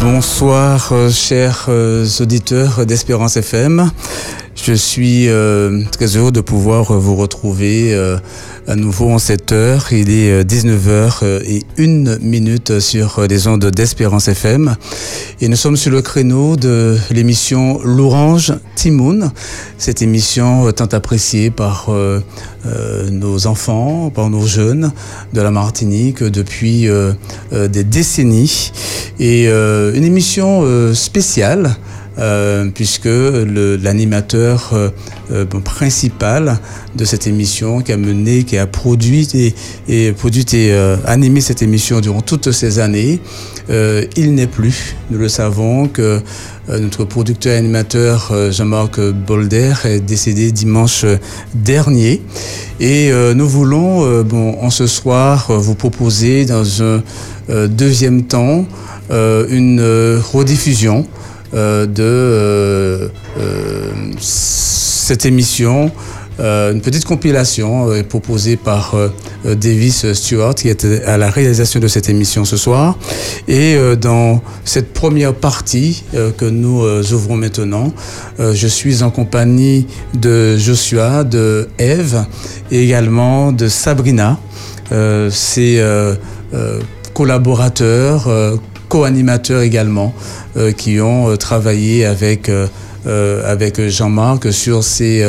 Bonsoir, euh, chers euh, auditeurs d'Espérance FM. Je suis euh, très heureux de pouvoir vous retrouver à nouveau en cette heure. Il est 19h et une minute sur les ondes d'Espérance FM. Et nous sommes sur le créneau de l'émission L'Orange Timoun. Cette émission tant appréciée par nos enfants, par nos jeunes de la Martinique depuis des décennies. Et une émission spéciale euh, puisque l'animateur euh, euh, principal de cette émission qui a mené, qui a produit et, produit et animé cette émission durant toutes ces années, il n'est plus. Nous le savons que notre producteur et animateur Jean-Marc Bolder est décédé dimanche dernier. Et nous voulons, bon, en ce soir, vous proposer dans un deuxième temps une rediffusion euh, de euh, euh, cette émission. une petite compilation proposée par Davis Stewart qui était à la réalisation de cette émission ce soir. Et dans cette première partie que nous ouvrons maintenant, je suis en compagnie de Joshua, de Eve et également de Sabrina. C'est collaborateurs, co-animateurs également, euh, qui ont euh, travaillé avec, euh, avec Jean-Marc sur ces,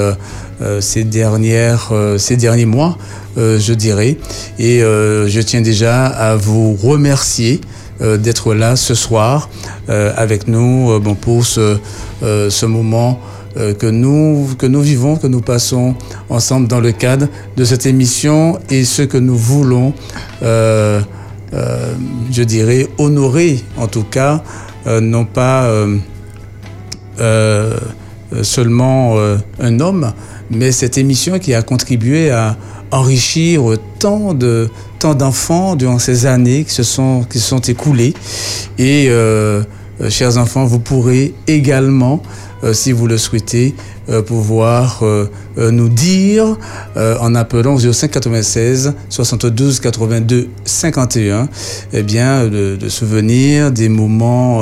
ces, dernières, ces derniers mois, je dirais. Et je tiens déjà à vous remercier d'être là ce soir avec nous bon, pour ce, ce moment que, nous, que nous vivons, que nous passons ensemble dans le cadre de cette émission et ce que nous voulons euh, je dirais, honorer en tout cas, euh, non pas euh, seulement un homme, mais cette émission qui a contribué à enrichir tant de tant d'enfants durant ces années qui se sont qui se sont écoulées. Et chers enfants vous pourrez également si vous le souhaitez euh, pouvoir euh, euh, nous dire en appelant au 05 96 72 82 51 eh bien de, de souvenir des moments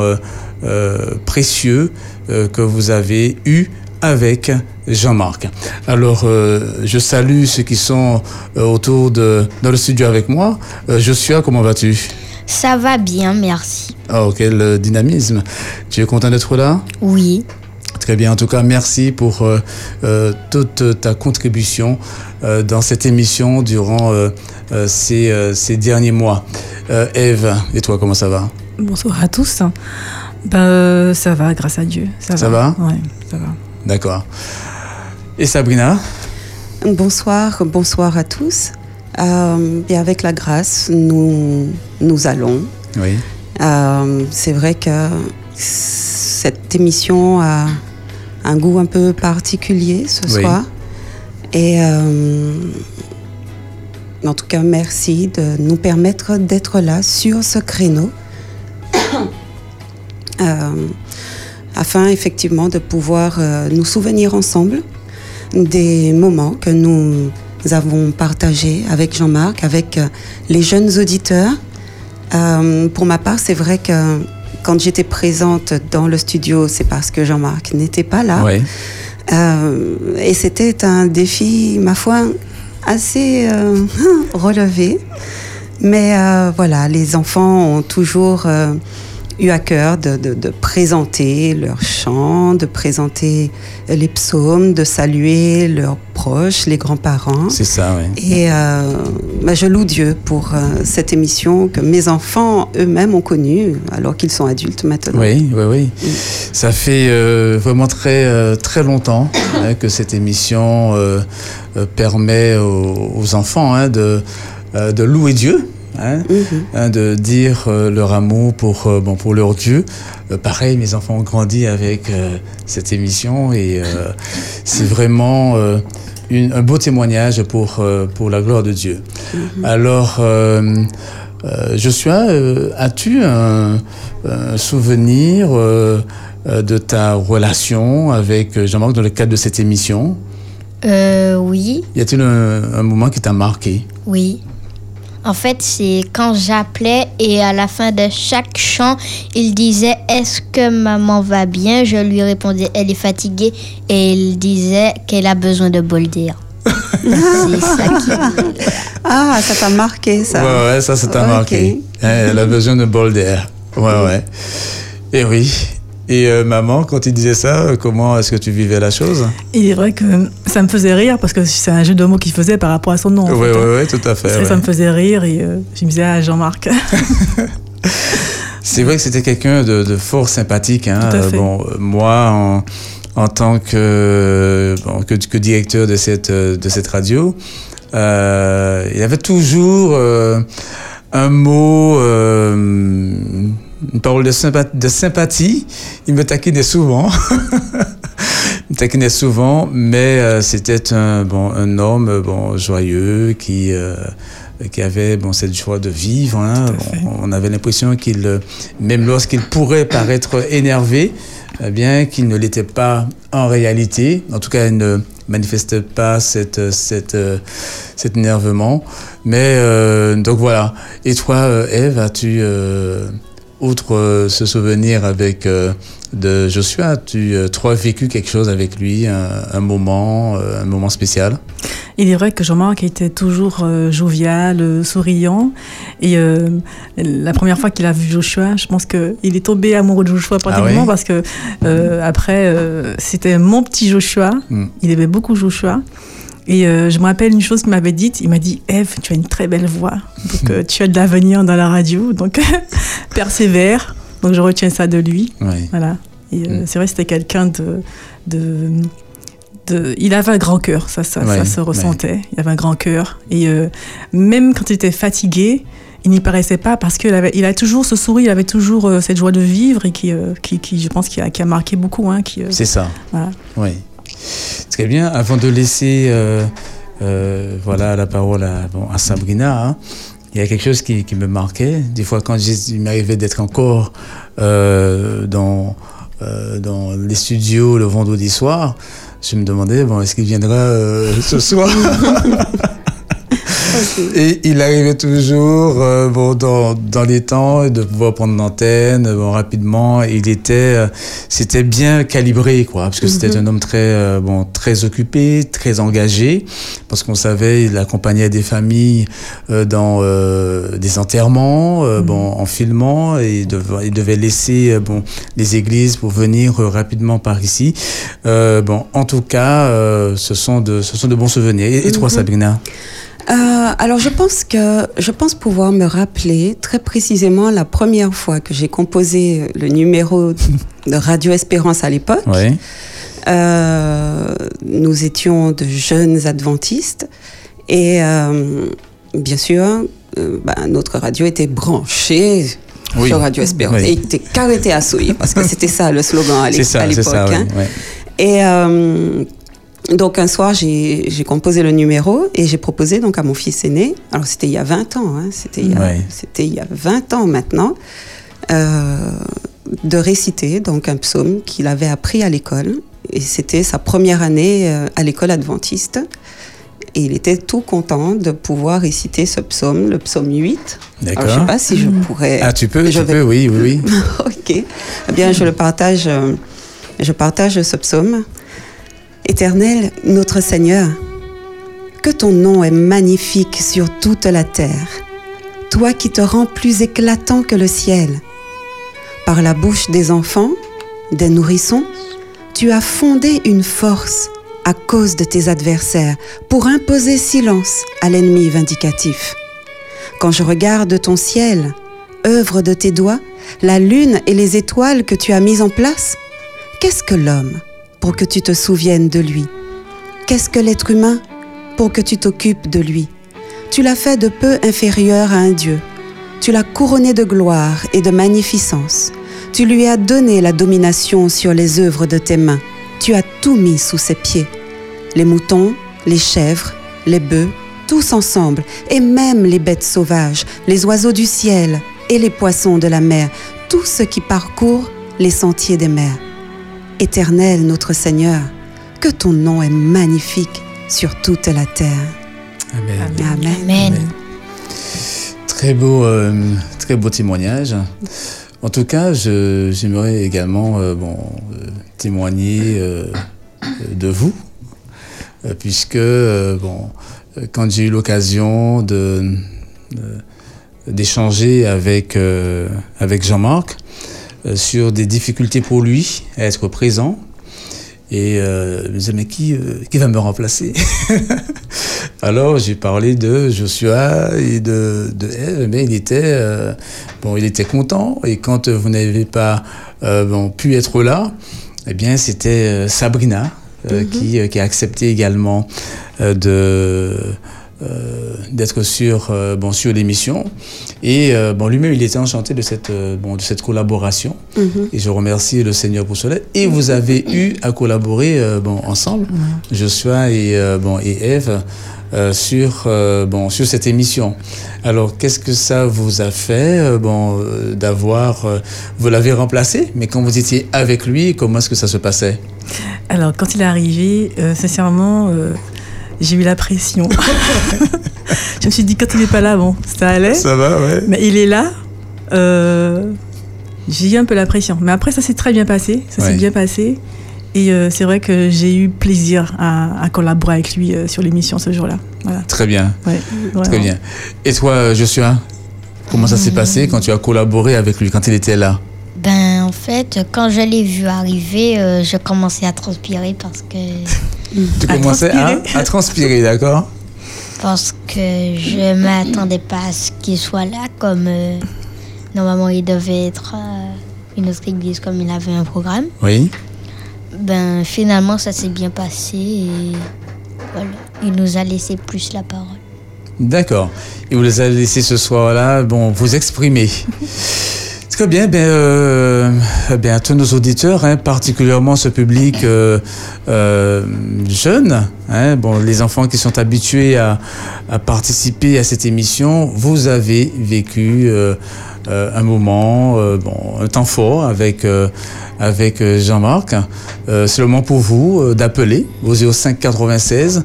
précieux que vous avez eus avec Jean-Marc. Alors, je salue ceux qui sont autour de dans le studio avec moi. Joshua, comment vas-tu? Ça va bien, merci. Oh, quel dynamisme. Tu es content d'être là? Oui. Très bien. En tout cas, merci pour euh, euh, toute ta contribution euh, dans cette émission durant ces, ces, derniers mois. Eve, et toi, comment ça va? Bonsoir à tous. Ben, ça va, grâce à Dieu. Ça, ça va, Oui, ça va. D'accord. Et Sabrina? Bonsoir, bonsoir à tous. et avec la grâce, nous, nous allons. Oui. C'est vrai que cette émission a un goût un peu particulier ce soir. Et euh, en tout cas, merci de nous permettre d'être là sur ce créneau. Euh, afin effectivement de pouvoir euh, nous souvenir ensemble des moments que nous avons partagés avec Jean-Marc, avec les jeunes auditeurs. pour ma part, c'est vrai que quand j'étais présente dans le studio, c'est parce que Jean-Marc n'était pas là. Euh, et c'était un défi, ma foi, assez euh, relevé. Mais euh, voilà, les enfants ont toujours eu à cœur de, de, présenter leurs chants, de présenter les psaumes, de saluer leurs proches, les grands-parents. C'est ça, oui. Et euh, bah, je loue Dieu pour euh, cette émission que mes enfants eux-mêmes ont connue, alors qu'ils sont adultes maintenant. Oui, oui, oui. Ça fait euh, vraiment très, très longtemps hein, que cette émission permet aux, enfants hein, de, de louer Dieu Hein, mhm. hein, de dire euh, leur amour pour, euh, bon, pour leur Dieu. Euh, pareil, mes enfants ont grandi avec cette émission et c'est vraiment un beau témoignage pour, pour la gloire de Dieu. Mhm. Alors, Joshua, as-tu un, souvenir de ta relation avec Jean-Marc dans le cadre de cette émission? Oui. Y a-t-il un moment qui t'a marqué? Oui. En fait, c'est quand j'appelais et à la fin de chaque chant, il disait Est-ce que maman va bien? Je lui répondais Elle est fatiguée et il disait qu'elle a besoin de bol d'air. C'est ça qui- Ah, ça t'a marqué ça. Ouais, ouais, ça, ça t'a marqué. Elle a besoin de bol d'air. Ouais, ouais. Et oui. Et euh, maman, quand il disait ça, comment est-ce que tu vivais la chose? Il est vrai que ça me faisait rire parce que c'est un jeu de mots qu'il faisait par rapport à son nom. Oui, oui, oui, tout à fait. Ça, ouais. ça me faisait rire et euh, je me disais, ah, Jean-Marc. C'est vrai que c'était quelqu'un de, de fort sympathique. Hein. Tout à fait. Euh, Bon, moi, en, en tant que, bon, que, que directeur de cette, de cette radio, euh, il avait toujours euh, un mot, euh, une parole de, sympa- de sympathie. Il me taquinait souvent. Il me taquinait souvent, mais euh, c'était un, bon, un homme bon, joyeux qui, euh, qui avait bon, cette joie de vivre. hein. On avait l'impression qu'il, euh, même lorsqu'il pourrait paraître énervé, eh bien qu'il ne l'était pas en réalité. En tout cas, il ne manifestait pas cette, cette, cet énervement. Mais euh, donc voilà. Et toi, Eve, as-tu, outre euh, ce souvenir avec euh, de Joshua, tu euh, as vécu quelque chose avec lui, un, un moment, euh, un moment spécial? Il est vrai que Jean-Marc était toujours jovial, souriant. Et la première fois qu'il a vu Joshua, je pense qu'il est tombé amoureux de Joshua pratiquement oui? parce que après, c'était mon petit Joshua. Mm. Il aimait beaucoup Joshua. Et euh, je me rappelle une chose qu'il m'avait dite. Il m'a dit Eve, tu as une très belle voix. Donc, euh, tu as de l'avenir dans la radio. Donc, persévère. Donc, je retiens ça de lui. Oui. Voilà. Et euh, Mm. c'est vrai, c'était quelqu'un de, de, de- Il avait un grand cœur, ça, ça, Ouais, ça se ouais. ressentait. Il avait un grand cœur. Et même quand il était fatigué, il n'y paraissait pas parce qu'il avait, il a toujours ce sourire, il avait toujours cette joie de vivre et qui, qui, qui, je pense, qui a, qui a marqué beaucoup. Hein, qui, C'est ça. voilà. Oui. Très bien. Avant de laisser euh, euh, voilà, la parole à, Sabrina, hein, il y a quelque chose qui, me marquait. Des fois, quand il m'arrivait d'être encore euh, dans, dans les studios le vendredi soir, je me demandais, bon, est-ce qu'il viendra ce soir? Et il arrivait toujours euh, bon, dans, dans les temps de pouvoir prendre l'antenne bon, rapidement. Il était, euh, c'était bien calibré, quoi, parce que c'était un homme très, euh, bon, très occupé, très engagé, parce qu'on savait il accompagnait des familles euh, dans euh, des enterrements, euh, bon, en filmant, et il devait, il devait laisser euh, bon, les églises pour venir euh, rapidement par ici. Euh, bon, en tout cas, euh, ce sont de, ce sont de bons souvenirs. Et, et toi, Sabrina? Euh, alors je pense que je pense pouvoir me rappeler très précisément la première fois que j'ai composé le numéro de Radio Espérance à l'époque. Oui. Euh, nous étions de jeunes adventistes et euh, bien sûr bah, notre radio était branchée Oui. sur Radio Espérance Oui. et était carré à souiller parce que c'était ça le slogan à l'époque. hein. Et donc un soir, j'ai j'ai composé le numéro et j'ai proposé donc à mon fils aîné, alors c'était il y a 20 ans, hein, c'était il, y a- Ouais. c'était il y a 20 ans maintenant, euh, de réciter donc un psaume qu'il avait appris à l'école. Et c'était sa première année euh, à l'école adventiste. Et il était tout content de pouvoir réciter ce psaume, le psaume 8. Alors, je ne sais D'accord. pas si je pourrais... Ah, tu peux, je tu vais- peux, oui, oui, oui. ok. Eh bien, je le partage. euh, je partage ce psaume. Éternel, notre Seigneur, que ton nom est magnifique sur toute la terre. Toi qui te rends plus éclatant que le ciel. Par la bouche des enfants, des nourrissons, tu as fondé une force à cause de tes adversaires pour imposer silence à l'ennemi vindicatif. Quand je regarde ton ciel, œuvre de tes doigts, la lune et les étoiles que tu as mises en place, qu'est-ce que l'homme pour que tu te souviennes de lui Qu'est-ce que l'être humain pour que tu t'occupes de lui? Tu l'as fait de peu inférieur à un Dieu. Tu l'as couronné de gloire et de magnificence. Tu lui as donné la domination sur les œuvres de tes mains. Tu as tout mis sous ses pieds. Les moutons, les chèvres, les bœufs, tous ensemble, et même les bêtes sauvages, les oiseaux du ciel et les poissons de la mer, tout ce qui parcourt les sentiers des mers. Éternel notre Seigneur, que ton nom est magnifique sur toute la terre. Amen. Amen. Amen. Très beau, euh, très beau témoignage. En tout cas, j'aimerais également euh, bon, euh, témoigner de vous, puisque bon, quand j'ai eu l'occasion de, d'échanger avec, avec Jean-Marc sur des difficultés pour lui à être présent, et euh, je me disais, mais qui, qui va me remplacer. Alors j'ai parlé de Joshua et de, de Eve, mais il était, euh, bon, il était content. Et quand vous n'avez pas euh, bon, pu être là, eh bien c'était Sabrina qui, qui, a accepté également de euh, d'être sur, euh, bon, sur l'émission. Et euh, bon, lui-même, il était enchanté de cette, bon, de cette collaboration. Mhm. Et je remercie le Seigneur pour cela. Et vous avez eu à collaborer bon, ensemble, Joshua et, bon, et Eve. sur, bon, sur cette émission. Alors, qu'est-ce que ça vous a fait bon, d'avoir... vous l'avez remplacé, mais quand vous étiez avec lui, comment est-ce que ça se passait? Alors, quand il est arrivé, sincèrement, j'ai eu la pression. je me suis dit, quand il n'est pas là, bon, ça allait. Ça va, ouais. Mais il est là. Euh, j'ai eu un peu la pression. Mais après, ça s'est très bien passé. Ça s'est bien passé. Et euh, c'est vrai que j'ai eu plaisir à, collaborer avec lui euh, sur l'émission ce jour-là. Voilà. Très bien. Très bien. Et toi, Joshua, comment ça s'est passé quand tu as collaboré avec lui, quand il était là? Ben, en fait, quand je l'ai vu arriver, je commençais à transpirer parce que tu commençais à, transpirer, d'accord? Parce que je ne m'attendais pas à ce qu'il soit là, comme euh, normalement il devait être une autre église, comme il avait un programme. Oui. Ben finalement ça s'est bien passé et voilà, il nous a laissé plus la parole. D'accord. Il vous a laissé ce soir-là, bon, vous exprimer. Bien, ben, euh, bien à tous nos auditeurs, hein, particulièrement ce public euh, euh, jeune, hein, bon, les enfants qui sont habitués à, à, participer à cette émission, vous avez vécu euh, un moment, euh, bon, un temps fort avec avec Jean-Marc. C'est le moment pour vous d'appeler au 05 96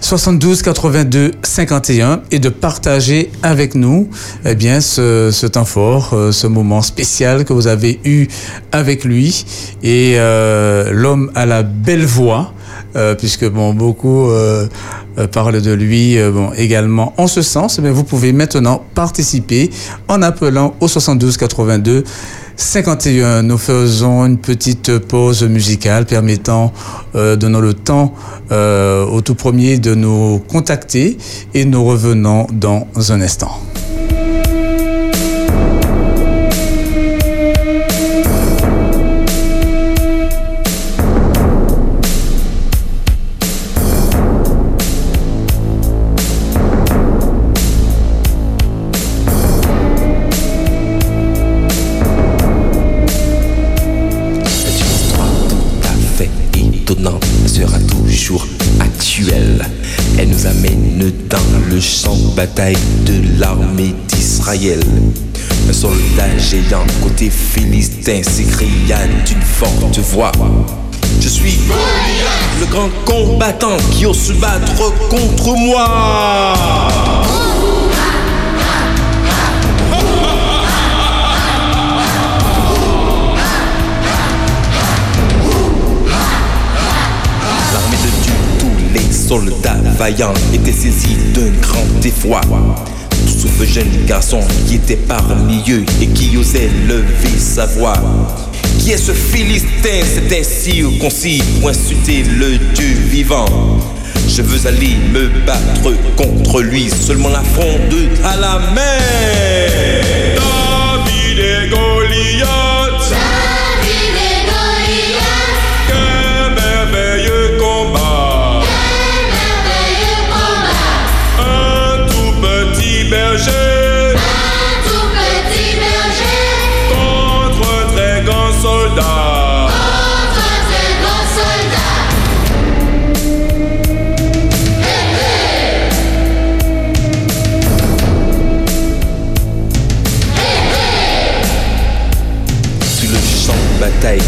72 82 51 et de partager avec nous eh bien, ce, ce temps fort, ce moment spécial que vous avez eu avec lui. Et l'homme à la belle voix, puisque bon, beaucoup euh, parle de lui euh, bon, également en ce sens, mais vous pouvez maintenant participer en appelant au 72 82 51. Nous faisons une petite pause musicale permettant, euh, donnant le temps euh, au tout premier de nous contacter et nous revenons dans un instant. Bataille de l'armée d'Israël. Un soldat géant côté philistin s'écria d'une forte voix. Je suis le grand combattant qui ose se battre contre moi. Soldats vaillants étaient saisis d'un grand effroi. Tout ce jeune garçon qui était parmi eux et qui osait lever sa voix. Qui est ce Philistin, c'est ainsi concis pour insulter le Dieu vivant Je veux aller me battre contre lui, seulement la fronde à la main. David et Goliath.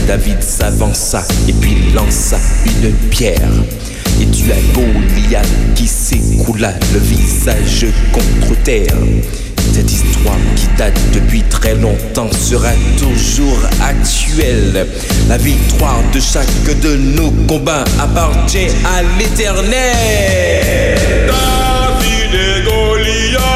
David s'avança et puis lança une pierre. Et tu as Goliath qui s'écroula le visage contre terre. Cette histoire qui date depuis très longtemps sera toujours actuelle. La victoire de chaque de nos combats appartient à l'éternel. David et Goliath.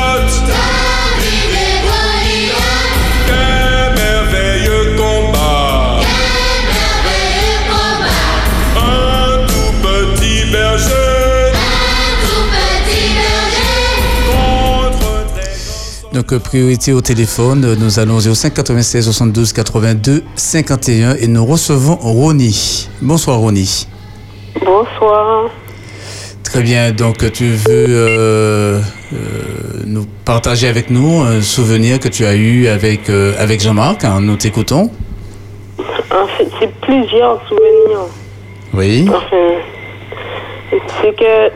Donc, priorité au téléphone, nous allons au 5 96 72 82 51 et nous recevons Ronnie. Bonsoir Ronnie. Bonsoir. Très bien, donc tu veux euh, euh, nous partager avec nous un souvenir que tu as eu avec, euh, avec Jean-Marc, hein, nous t'écoutons. En fait, c'est plusieurs souvenirs. Oui. Enfin, c'est que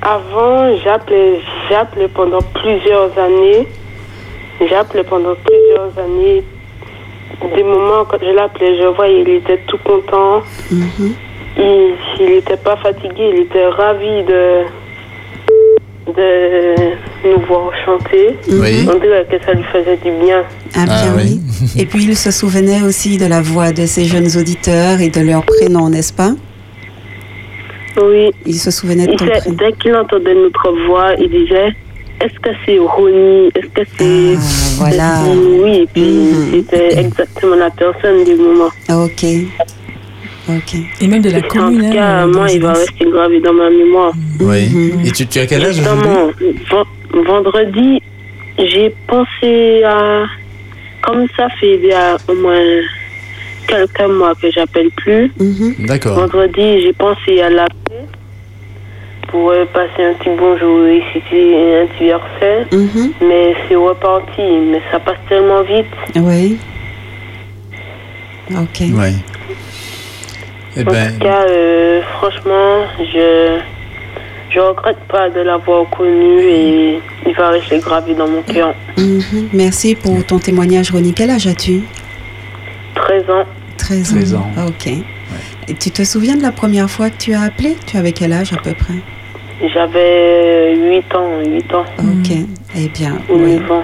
avant, j'appelais, j'appelais pendant plusieurs années. J'appelais pendant plusieurs années. Des moments quand je l'appelais, je voyais, il était tout content. Il n'était pas fatigué, il était ravi de, de nous voir chanter. Oui. On dirait que ça lui faisait du bien. Ah bien Ah oui. Et puis il se souvenait aussi de la voix de ces jeunes auditeurs et de leur prénom, n'est-ce pas? Oui. Il se souvenait de Il ton fait- prénom. dès qu'il entendait notre voix, il disait Est-ce que c'est Ronnie Est-ce que c'est. Ah, voilà. Oui, et puis Mhm. c'était exactement la personne du moment. Ok. Ok. Et même de la Et en commune. tout cas, hein, moi, il va rester gravé dans ma mémoire. Oui. Mhm. Et tu, tu as quel âge ven- vendredi, j'ai pensé à. Comme ça fait il y a au moins quelques mois que j'appelle plus. D'accord. Vendredi, j'ai pensé à l'appeler pour euh, passer un petit bonjour et citer un petit verset. Mhm. Mais c'est reparti, mais ça passe tellement vite. Oui. Ok. Oui. Eh En ben, tout cas, euh, franchement, je je regrette pas de l'avoir connu et il va rester gravé dans mon cœur. Mhm. Merci pour ton témoignage, Ronnie. Quel âge as-tu? 13 ans, 13 13 ans. ans. Ok. Et tu te souviens de la première fois que tu as appelé? Tu avais quel âge à peu près? J'avais 8 ans, 8 ans, Ok. Eh bien, ou oui. 9 ans.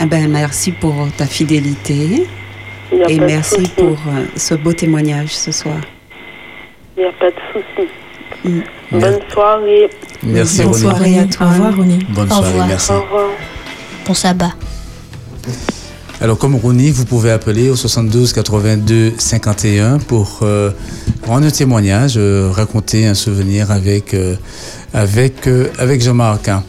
Ah ben, merci pour ta fidélité et merci souci. pour euh, ce beau témoignage ce soir. Il n'y a pas de souci. Mm. Bonne soirée. merci Bonne Ronnie. soirée à toi. Au revoir, Ronnie. Bonne Au soirée, revoir. merci. Au revoir. Bon sabbat. Alors, comme Ronnie, vous pouvez appeler au 72 82 51 pour euh, rendre un témoignage, euh, raconter un souvenir avec, euh, avec, euh, avec Jean-Marc. hein.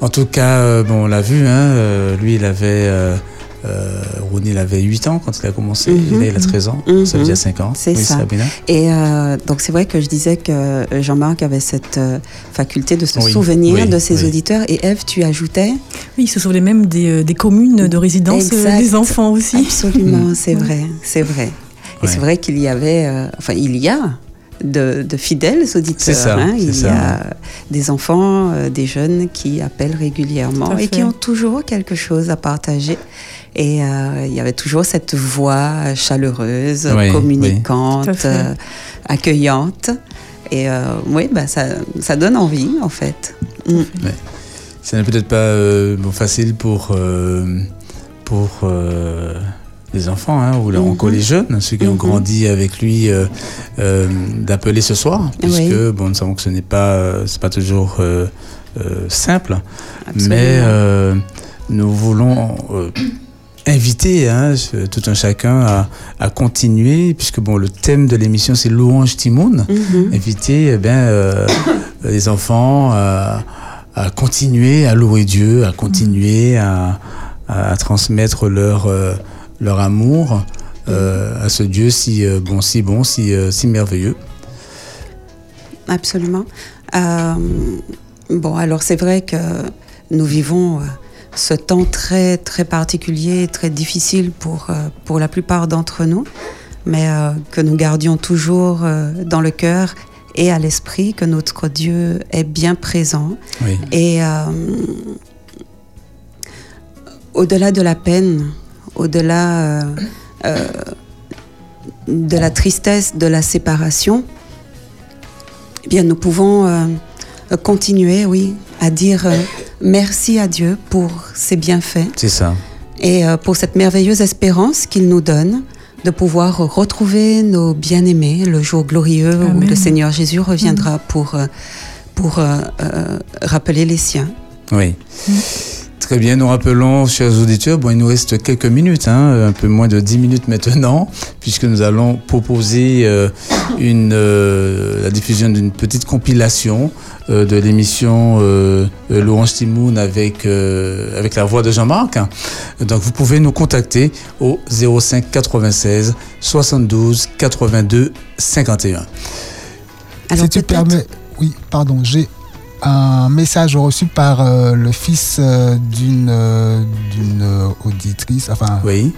En tout cas, euh, bon, on l'a vu, hein, euh, lui, il avait. Euh, euh, Ronnie, il avait 8 ans quand il a commencé. Mhm. Là, il a 13 ans. Mhm. Ça veut dire 5 ans. C'est oui, ça. Sabrina Et euh, donc c'est vrai que je disais que Jean-Marc avait cette euh, faculté de se Oui, souvenir oui, de ses oui. auditeurs. Et Eve, tu ajoutais? Oui, il se souvenait même des, des communes de résidence Exact. des enfants aussi. Absolument, c'est vrai, c'est vrai. Et Ouais. c'est vrai qu'il y avait, euh, enfin il y a de, de fidèles auditeurs. C'est ça, hein. c'est Il y ça. a des enfants, euh, des jeunes qui appellent régulièrement et qui ont toujours quelque chose à partager. Et euh, il y avait toujours cette voix chaleureuse, Oui, communicante, euh, accueillante. Et euh, oui, bah, ça, ça donne envie en fait. Mm. Ce n'est peut-être pas euh, bon, facile pour, euh, pour euh, les enfants, hein, ou Mhm. encore les jeunes, ceux qui ont Mhm. grandi avec lui, euh, euh, d'appeler ce soir, puisque Oui. bon, nous savons que ce n'est pas, euh, c'est pas toujours euh, simple, Absolument. mais nous voulons inviter hein, tout un chacun à, à continuer, puisque bon, le thème de l'émission c'est louange Timoun Mhm. inviter eh bien, les enfants à, à continuer à louer Dieu, à continuer à, à transmettre leur, leur amour euh, à ce Dieu si euh, bon, si bon, si, euh, si merveilleux. Absolument. Bon, alors c'est vrai que nous vivons ce temps très très particulier, très difficile pour pour la plupart d'entre nous, mais que nous gardions toujours dans le cœur et à l'esprit que notre Dieu est bien présent Oui. et au-delà de la peine, au-delà euh, euh, de la tristesse de la séparation, eh bien, nous pouvons euh, continuer, oui, à dire euh, merci à Dieu pour ses bienfaits C'est ça. et euh, pour cette merveilleuse espérance qu'il nous donne de pouvoir retrouver nos bien-aimés le jour glorieux où le Seigneur Jésus reviendra pour, euh, pour euh, euh, rappeler les siens. Oui. Très bien, nous rappelons, chers auditeurs, bon, il nous reste quelques minutes, hein, un peu moins de 10 minutes maintenant, puisque nous allons proposer euh, une, euh, la diffusion d'une petite compilation euh, de l'émission Louange Timoun avec, euh, avec la voix de Jean-Marc. Donc vous pouvez nous contacter au 05 96 72 82 51. Alors si tu permets, oui, pardon, j'ai un message reçu par euh, le fils euh, d'une euh, d'une auditrice. Enfin, Oui,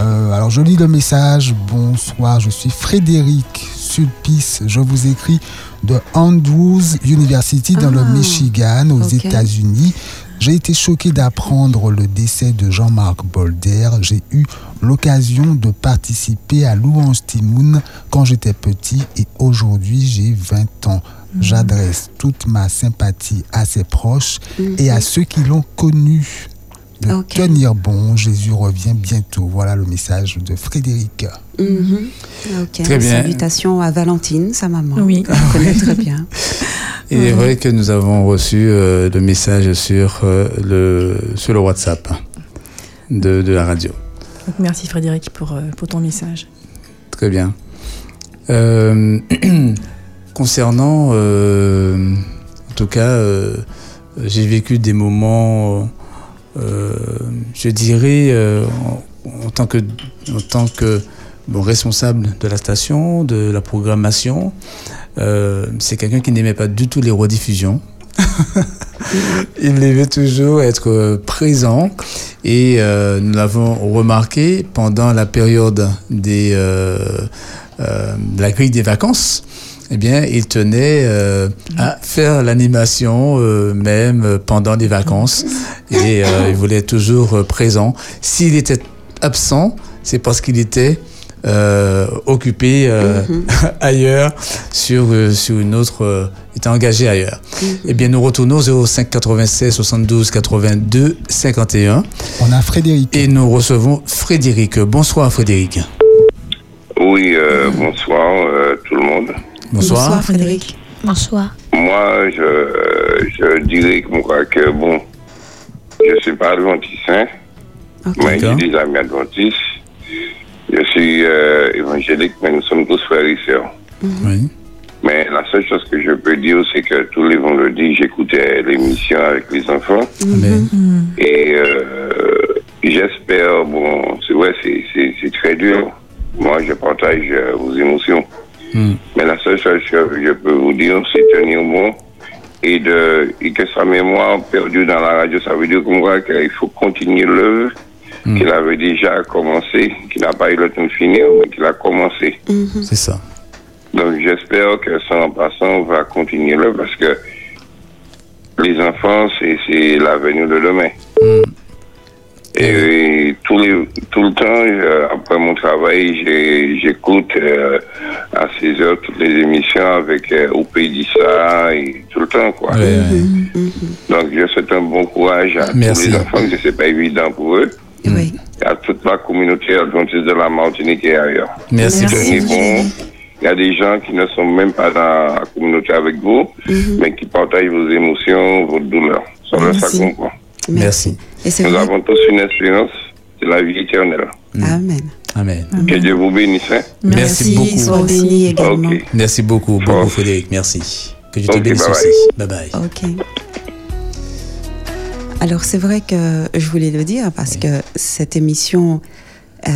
euh, alors je lis le message. Bonsoir, je suis Frédéric Sulpice. Je vous écris de Andrews University dans le Ah, Michigan, aux. États-Unis. J'ai été choqué d'apprendre le décès de Jean-Marc Bolder. J'ai eu l'occasion de participer à Louange Timoun quand j'étais petit et aujourd'hui j'ai 20 ans. J'adresse toute ma sympathie à ses proches et à ceux qui l'ont connu. De tenir bon, Jésus revient bientôt. Voilà le message de Frédéric. Mhm. Ok, Très bien. Salutations à Valentine, sa maman. Oui. Je connais très bien. il est vrai que nous avons reçu euh, le message sur, euh, le, sur le WhatsApp de, de la radio. Donc, merci Frédéric pour, euh, pour ton message. Très bien. Euh, concernant, euh, en tout cas, euh, j'ai vécu des moments, euh, je dirais, en, tant que, responsable de la station, de la programmation. C'est quelqu'un qui n'aimait pas du tout les rediffusions. Il aimait toujours être présent et nous l'avons remarqué pendant la période de la grille des vacances. Eh bien, il tenait euh, à faire l'animation euh, même pendant les vacances et euh, il voulait être toujours euh, présent. S'il était absent, c'est parce qu'il était euh, occupé euh, ailleurs sur, sur une autre, euh, était engagé ailleurs. Eh bien, nous retournons au 05 96 72 82 51 On a Frédéric. et nous recevons Frédéric. Bonsoir Frédéric. Oui, euh, bonsoir euh, tout le monde. Bonsoir. Frédéric. Bonsoir. Moi, je, je dirais que, moi, que bon, je suis pas adventiste, hein, mais j'ai des amis adventistes. Je suis euh, évangélique, mais nous sommes tous frères et sœurs. Oui. Mais la seule chose que je peux dire, c'est que tous les vendredis, j'écoutais l'émission avec les enfants. Amen. Et euh, j'espère, bon, c'est vrai, c'est- c'est c'est très dur. Moi, je partage euh, vos émotions. Mm. Mais la seule chose que je peux vous dire, c'est tenir bon et, de, et que sa mémoire perdue dans la radio, ça veut dire qu'on voit qu'il faut continuer l'œuvre Mm. qu'il avait déjà commencé, qu'il n'a pas eu le temps de finir, mais qu'il a commencé. C'est ça. Donc j'espère que ça en passant, on va continuer l'œuvre parce que les enfants, c'est c'est l'avenir de demain. Et, tous les, tout le temps, euh, après mon travail, j'écoute euh, à 16 heures toutes les émissions avec euh, OP Dissa et tout le temps, quoi. Ouais, ouais. Donc, je souhaite un bon courage à Merci. tous les enfants, que c'est pas évident pour eux, Oui. et à toute la communauté adventiste de la Martinique et ailleurs. Merci. Merci. Bon. Il y a des gens qui ne sont même pas dans la communauté avec vous, mais qui partagent vos émotions, vos douleurs. Ça veut ça Merci. comprend. Merci. Et c'est Nous vrai. avons tous une espérance de la vie éternelle. Amen. Amen. Que Dieu vous bénisse. hein. Merci beaucoup. Sois béni également. Merci beaucoup, beaucoup Bon. Frédéric. Merci. Que Dieu te bénisse bye aussi. bye. Bye bye. Ok. Alors c'est vrai que je voulais le dire parce que cette émission, euh,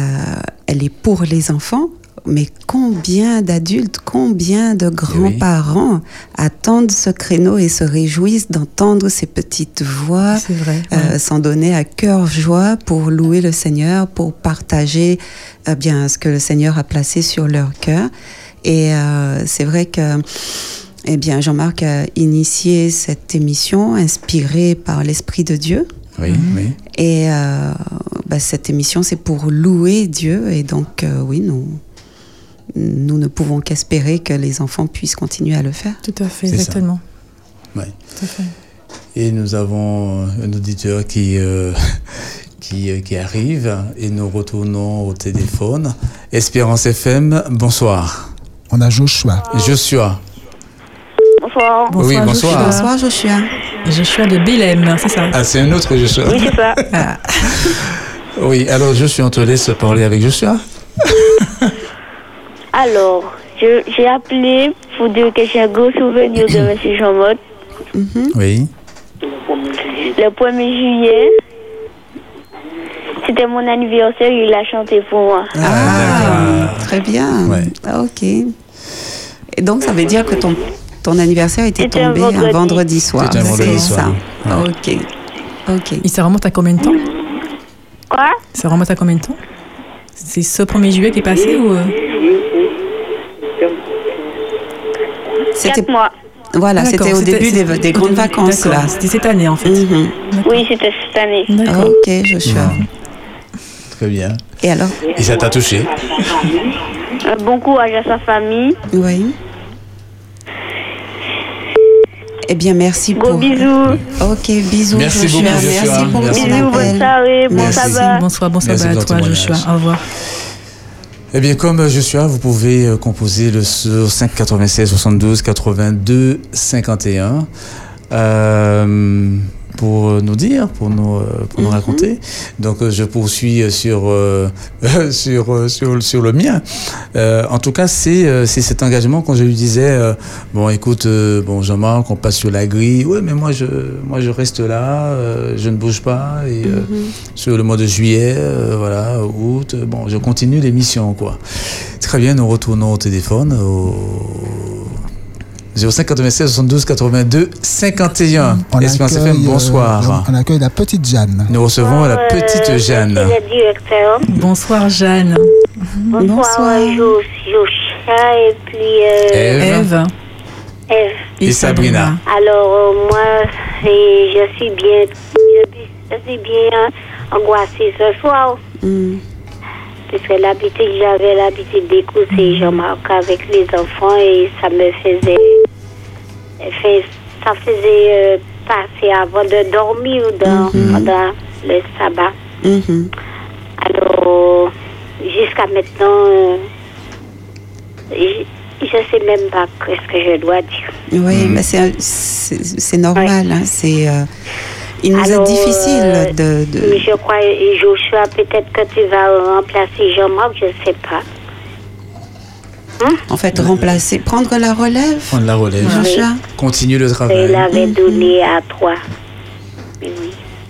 elle est pour les enfants, mais combien d'adultes, combien de grands-parents attendent ce créneau et se réjouissent d'entendre ces petites voix, euh, s'en donner à cœur joie pour louer le Seigneur, pour partager euh, bien ce que le Seigneur a placé sur leur cœur. Et euh, c'est vrai que eh bien, Jean-Marc a initié cette émission inspirée par l'Esprit de Dieu. Oui, oui. Et euh, bah, cette émission, c'est pour louer Dieu. Et donc, euh, oui, nous, nous ne pouvons qu'espérer que les enfants puissent continuer à le faire. Tout à fait, exactement. Ouais. Tout à fait. Et nous avons un auditeur qui, euh, qui, euh, qui arrive et nous retournons au téléphone. Espérance FM, bonsoir. On a Joshua. Joshua. Bonsoir. Oui, bonsoir. Bonsoir Joshua. Joshua de Bélem, c'est ça Ah, c'est un autre Joshua. Oui, c'est ça. Ah, Oui, alors Joshua, on te laisse parler avec Joshua. Alors, j'ai appelé pour dire que j'ai un gros souvenir de M. Jean-Mott. Oui. Le 1er juillet, c'était mon anniversaire, il a chanté pour moi. Ah, très bien. Ouais. Ah, ok. Et donc, ça veut dire que ton, ton anniversaire était tombé un vendredi, vendredi. soir. C'est ça. Ok. Ok. Et ça remonte à combien de temps? Quoi? Ça remonte à combien de temps? C'est ce 1er juillet qui est passé ou C'était Quatre mois. voilà, Ah, c'était au début des, grandes début, vacances là. C'était cette année en fait. Mhm. Oui, c'était cette année. D'accord. Ok, Joshua. Très bien. Et alors Et ça t'a touché Un bon courage à sa famille. Oui. Eh bien, merci Gros pour. bisous. Ok, bisous. Merci Joshua. beaucoup, Joshua. Merci pour ton Bisous, bonne appel. soirée, bon Merci. sabbat. Bonsoir, à toi. Joshua. Au revoir. Eh bien, comme euh, Joshua, vous pouvez euh, composer le sur 5 96 72 82 51 euh, pour euh, nous dire, pour nous, euh, pour nous raconter. Donc, euh, je poursuis sur, euh, sur, sur, sur le mien. Euh, en tout cas, c'est c'est cet engagement quand je lui disais, euh, bon, écoute, bon, Jean-Marc, on passe sur la grille. Oui, mais moi, je, moi, je reste là, je ne bouge pas. Et euh, sur le mois de juillet, voilà, août, bon, je continue l'émission, quoi. Très bien, nous retournons au téléphone au 05 96 72 82 51. On Espérance FM, euh, bonsoir. on accueille la petite Jeanne. Nous recevons la Euh, petite Jeanne. Le directeur. Bonsoir Jeanne. Bonsoir, Bonsoir. euh, Joshua et puis euh, Eve Eve Eve. et Sabrina. Alors, euh, moi, je suis bien, je suis, je suis bien euh, angoissée ce soir. Mm. Puisque l'habitude, j'avais l'habitude d'écouter Jean-Marc avec les enfants et ça me faisait. Fait- ça faisait euh, passer avant de dormir dans, pendant le sabbat. Mhm. Alors, jusqu'à maintenant, euh, je ne sais même pas ce que je dois dire. Oui, mais c'est c'est c'est normal. hein, c'est euh, il nous Alors, est difficile de, de- je crois, Joshua, peut-être que tu vas remplacer Jean-Marc, je ne sais pas. En fait remplacer, prendre la relève. Prendre la relève. Joshua. Continue le Il travail. l'avait donné à toi. Oui.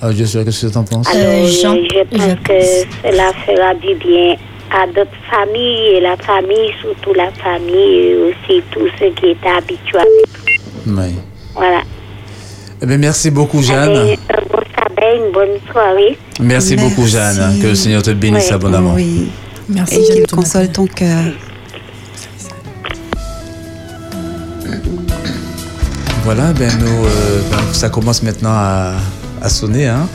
Ah, Joshua, qu'est-ce que tu en penses? Alors, Euh, Jean- je, je pense je que cela fera du bien à d'autres familles, et la famille, surtout la famille, et aussi tous ceux qui étaient habitués. Oui. Voilà. Eh bien, merci beaucoup, Jeanne. Allez, un bon sabbat, une bonne soirée. Merci, beaucoup. Jeanne. Que le Seigneur te bénisse abondamment. Oui. Merci Et Jeanne. qu'il console ton cœur. Voilà, ben nous, euh, ben, ça commence maintenant à, à sonner. Hein.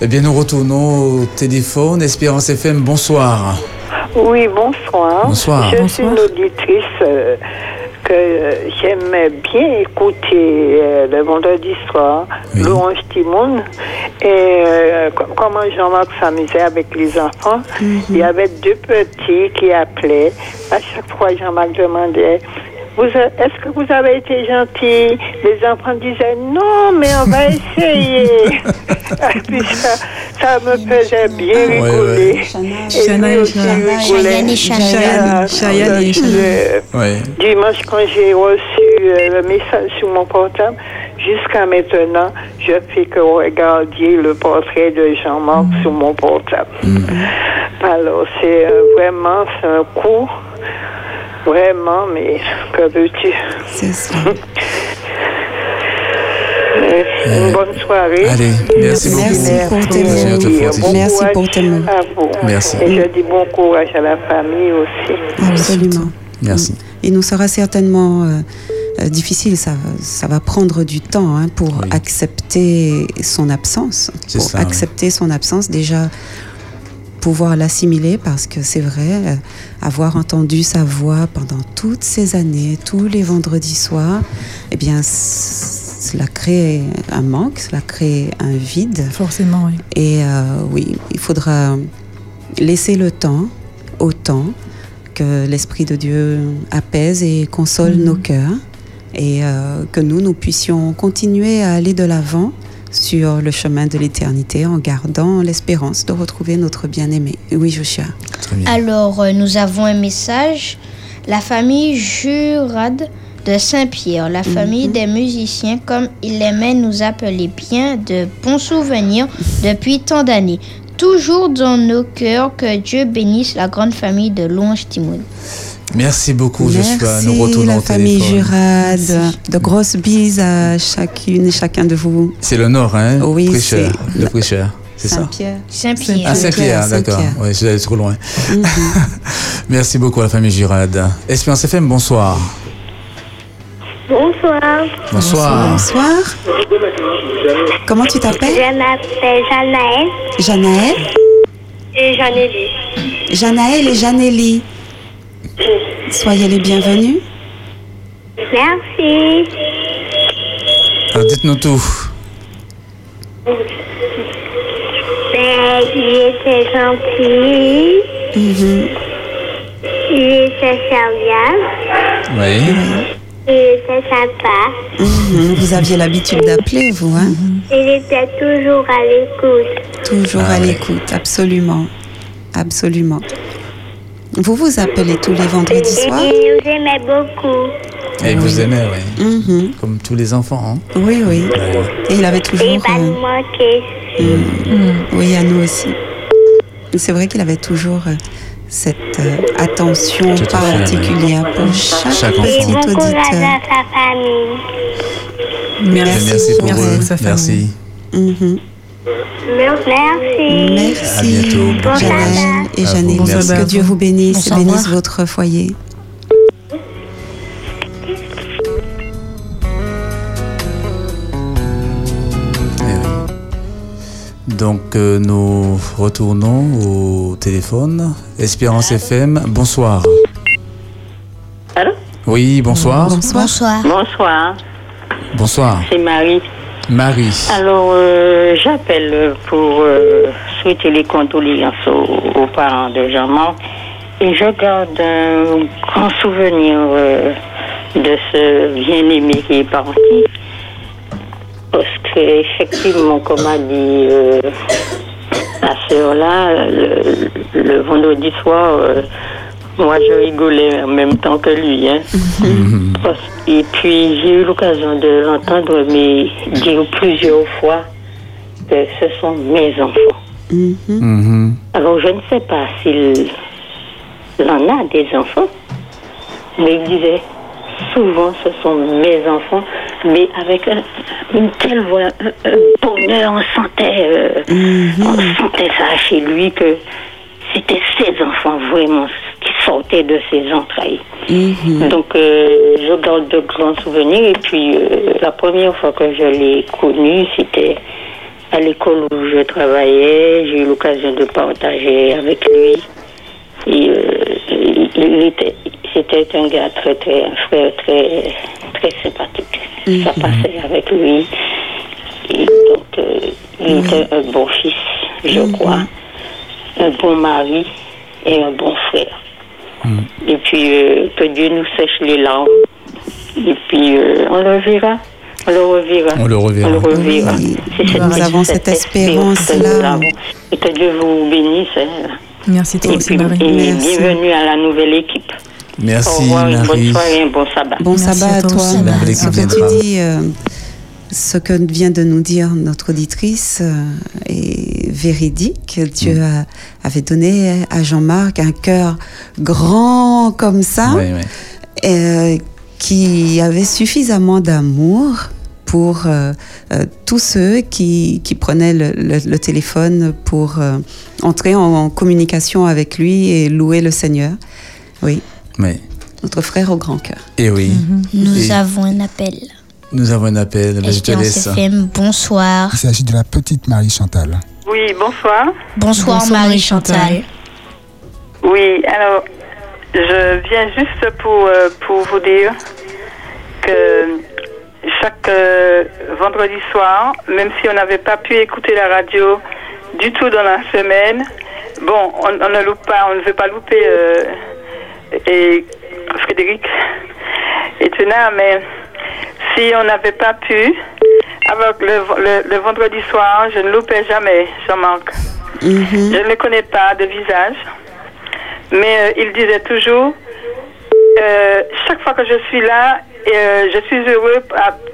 Eh bien, nous retournons au téléphone. Espérance FM, bonsoir. Oui, bonsoir. Bonsoir. Je Bonsoir. suis une auditrice euh, que j'aimais bien écouter euh, le vendredi soir, Oui. Louange Timoun, et euh, co- comment Jean-Marc s'amusait avec les enfants. Il y avait deux petits qui appelaient. À chaque fois, Jean-Marc demandait Est-ce que vous avez été gentil Les enfants disaient non, mais on va essayer. Et puis ça, ça me faisait bien rigoler. Cheyenne et. Cheyenne. Euh, Oui. Dimanche, quand j'ai reçu euh, le message sur mon portable, jusqu'à maintenant, je fais que regarder le portrait de Jean-Marc sur mon portable. Alors, c'est euh, vraiment un coup, vraiment, mais que veux-tu? C'est ça. Euh, Une bonne soirée. Allez, merci beaucoup. Merci pour tes mots. Merci pour tes mots. Merci. Et je dis bon courage à la famille aussi. Absolument. Merci. Il nous sera certainement euh, euh, difficile, ça, ça va prendre du temps hein, pour Oui. accepter son absence. C'est Pour ça, oui. accepter son absence, déjà pouvoir l'assimiler parce que c'est vrai, euh, avoir entendu sa voix pendant toutes ces années, tous les vendredis soirs, eh bien, cela crée un manque, cela crée un vide. Forcément, oui. Et euh, oui, il faudra laisser le temps au temps que l'Esprit de Dieu apaise et console Mhm. nos cœurs et euh, que nous, nous puissions continuer à aller de l'avant sur le chemin de l'éternité en gardant l'espérance de retrouver notre bien-aimé. Oui, Joshua. Alors, euh, nous avons un message. La famille Jurade de Saint-Pierre, la famille des musiciens, comme il aimait nous appeler bien, de bons souvenirs depuis tant d'années. Toujours dans nos cœurs, que Dieu bénisse la grande famille de Louange Timoun. Merci beaucoup, Joshua. Merci Nous retournons la au famille téléphone. Jurade. De grosses bises à chacune et chacun de vous. C'est le Nord, hein Oui, Prêcheur, c'est- le prêcheur, c'est ça Saint-Pierre. Saint-Pierre. Ah, Saint-Pierre, d'accord. Oui, je suis allé trop loin. Mhm. Merci beaucoup à la famille Girade. Espérance FM, bonsoir. Bonsoir. Bonsoir. Bonsoir. Comment tu t'appelles? Je m'appelle Janaël Janaël et Janélie. Janaël et Janélie. Soyez les bienvenus. Merci. Alors, Dites-nous tout. Ben, il était gentil, Mhm. il était serviable, Oui. il était sympa, Mhm. Vous aviez l'habitude d'appeler, vous, hein? Il était toujours à l'écoute. Toujours Ah à ouais. l'écoute, absolument. Absolument. Vous vous appelez tous les vendredis soirs il nous aimait beaucoup. Et il vous aimait, oui. Mhm. Comme tous les enfants. Hein. Oui, oui. Et il avait Et toujours... il va euh, nous manquer. Oui, à nous aussi. C'est vrai qu'il avait toujours euh, cette euh, attention Tout à fait, particulière pour chaque, Chaque Et petit bon auditeur. à sa famille. Merci. Merci pour Merci eux. sa famille. Merci. Merci. Merci, À bientôt. Bonne Bon Janelle sabbat. et. Janelle. Bon Que Dieu vous. bénisse Bon et bénisse votre foyer. Eh. Donc, euh, nous retournons au téléphone. Espérance FM, bonsoir. Allô Oui, bonsoir. Bonsoir. Bonsoir, Bonsoir. c'est Marie. Marie. Alors, euh, j'appelle pour euh, souhaiter les condoléances aux, parents de Jean-Marc. Et je garde un grand souvenir euh, de ce bien-aimé qui est parti. Parce que, effectivement, comme a dit la sœur là, le, vendredi soir, moi je rigolais en même temps que lui. Hein. Parce- Et puis j'ai eu l'occasion de l'entendre mais dire plusieurs fois que ce sont mes enfants. Mhm. Mhm. Alors je ne sais pas s'il en a des enfants, mais il disait souvent ce sont mes enfants, mais avec un- une telle voix, un, un bonheur, on sentait, euh, on sentait ça chez lui que c'était ses enfants vraiment qui sortaient de ses entrailles. Mhm. Donc, euh, je garde de grands souvenirs. Et puis, euh, la première fois que je l'ai connu, c'était à l'école où je travaillais. J'ai eu l'occasion de partager avec lui. Et euh, il était, c'était un gars très, très, un frère très, très sympathique. Ça passait avec lui. Et donc, il était un bon fils, je crois, un bon mari et un bon frère. Et puis, euh, que Dieu nous sèche les larmes. Et puis, euh, on le verra. On le reverra. On le reverra. On le reverra. Oui. Cette, Nous avons cette espérance-là. Et que Dieu vous bénisse. hein. Merci toi Et, aussi, puis, Marie. et Merci. bienvenue à la nouvelle équipe. Au Merci, revoir, une bonne Marie. soirée et un bon sabbat. Bon Merci sabbat à toi toi. Ce que tu dis, euh, ce que vient de nous dire notre auditrice euh, est véridique. Dieu a- avait donné à Jean-Marc un cœur grand comme ça, Oui, oui. euh, qui avait suffisamment d'amour pour euh, euh, tous ceux qui, qui prenaient le, le- le téléphone pour euh, entrer en, en communication avec lui et louer le Seigneur. Oui, oui. notre frère au grand cœur. Et oui. Nous Et avons un appel. nous avons un appel. Je te laisse. FM, bonsoir. Il s'agit de la petite Marie Chantal. Oui, bonsoir. Bonsoir, Bonsoir, Marie-Chantal. Oui, alors, je viens juste pour, euh, pour vous dire que chaque euh, vendredi soir, même si on n'avait pas pu écouter la radio du tout dans la semaine. Bon, on, on ne loupe pas, on ne veut pas louper euh, et Frédéric et Tuna, mais si on n'avait pas pu, avec le, le- le vendredi soir, je ne loupais jamais, Jean-Marc. Je ne le connais pas de visage, mais euh, il disait toujours, euh, chaque fois que je suis là, euh, je suis heureux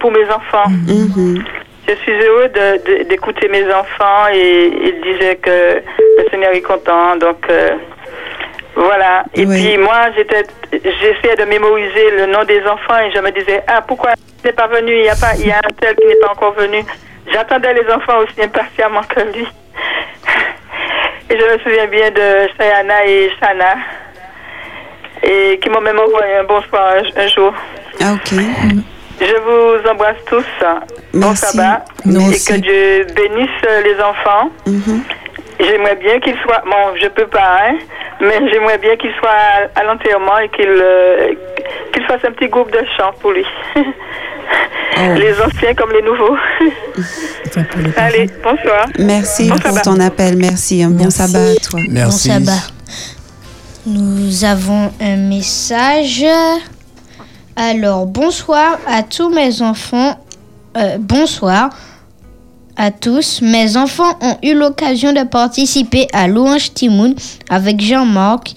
pour mes enfants. Je suis heureux d'écouter mes enfants et il disait que le Seigneur est content. Donc voilà. Et puis moi, j'étais, j'essayais de mémoriser le nom des enfants et je me disais ah pourquoi il n'est pas venu? Il y a pas, il y a un tel qui n'est pas encore venu. J'attendais les enfants aussi impatiemment que lui. Et je me souviens bien de Sayana et Shana et qui m'ont même envoyé un bonsoir un, un jour. Ah, ok. Je vous embrasse tous. Bon sabbat. Et que Dieu bénisse les enfants. J'aimerais bien qu'ils soient. Bon, je peux pas, hein, mais j'aimerais bien qu'ils soient à, à l'enterrement et qu'ils euh, qu'ils fassent un petit groupe de chant pour lui. Les anciens comme les nouveaux. Allez, bonsoir. Merci Bon pour sabbat. ton appel. Merci. Un bon sabbat à toi. Bon sabbat. Nous avons un message. Alors, bonsoir à tous mes enfants. Euh, bonsoir à tous. Mes enfants ont eu l'occasion de participer à Louange Timoun avec Jean-Marc.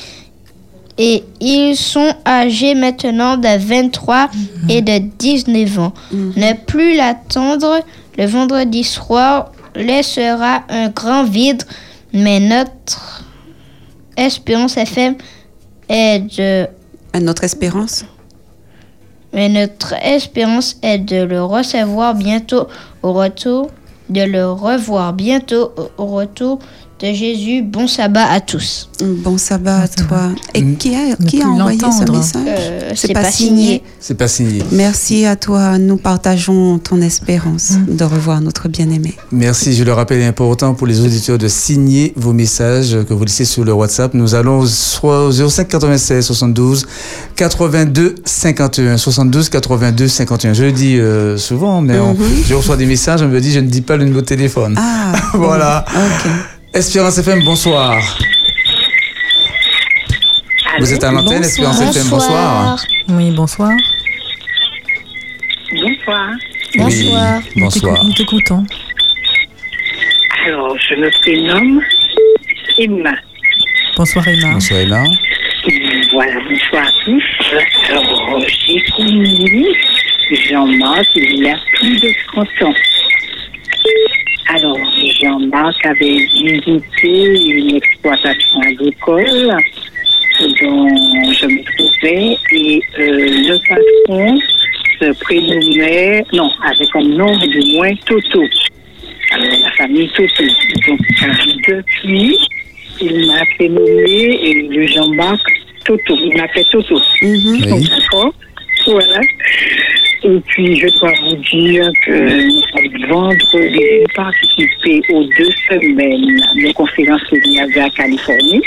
Et ils sont âgés maintenant de 23 et de 19 ans. Ne plus l'attendre, le vendredi soir laissera un grand vide, mais notre Espérance FM est de... Notre espérance? Mais notre espérance est de le recevoir bientôt au retour, de le revoir bientôt au- retour de Jésus. Bon sabbat à tous. Bon sabbat à toi. Et qui a, qui a envoyé ce message Euh, c'est pas signé. C'est pas signé. Merci à toi. Nous partageons ton espérance Mm. de revoir notre bien-aimé. Merci, je le rappelle, il est important pour les auditeurs de signer vos messages que vous laissez sur le WhatsApp. Nous allons au 05 96 72 82 51. 72 82 51. Je le dis euh, souvent, mais on- Mhm. je reçois des messages, on me dit je ne dis pas le numéro de téléphone. Ah, voilà. Espérance FM, bonsoir. Vous êtes à l'antenne, Espérance FM, bonsoir. Oui, bonsoir. Bonsoir. Bonsoir. Oui, bonsoir. Nous t'écoutons. Alors, je me prénomme Emma. Bonsoir Emma. Bonsoir Emma. Voilà, bonsoir à tous. Alors, j'ai connu Jean-Marc il y a plus de 30 ans. Alors, Jean-Marc avait visité une exploitation agricole dont je me trouvais et euh, le patron se prénommait, non, avec un nom du moins Toto. Alors, la famille Toto. Donc, depuis, il m'a fait nommer et le Jean-Marc Toto. Il m'appelait Toto. Donc, D'accord. Voilà. Et puis, je dois vous dire que vendredi, j'ai participé aux deux semaines de conférences qu'il y avait à Californie,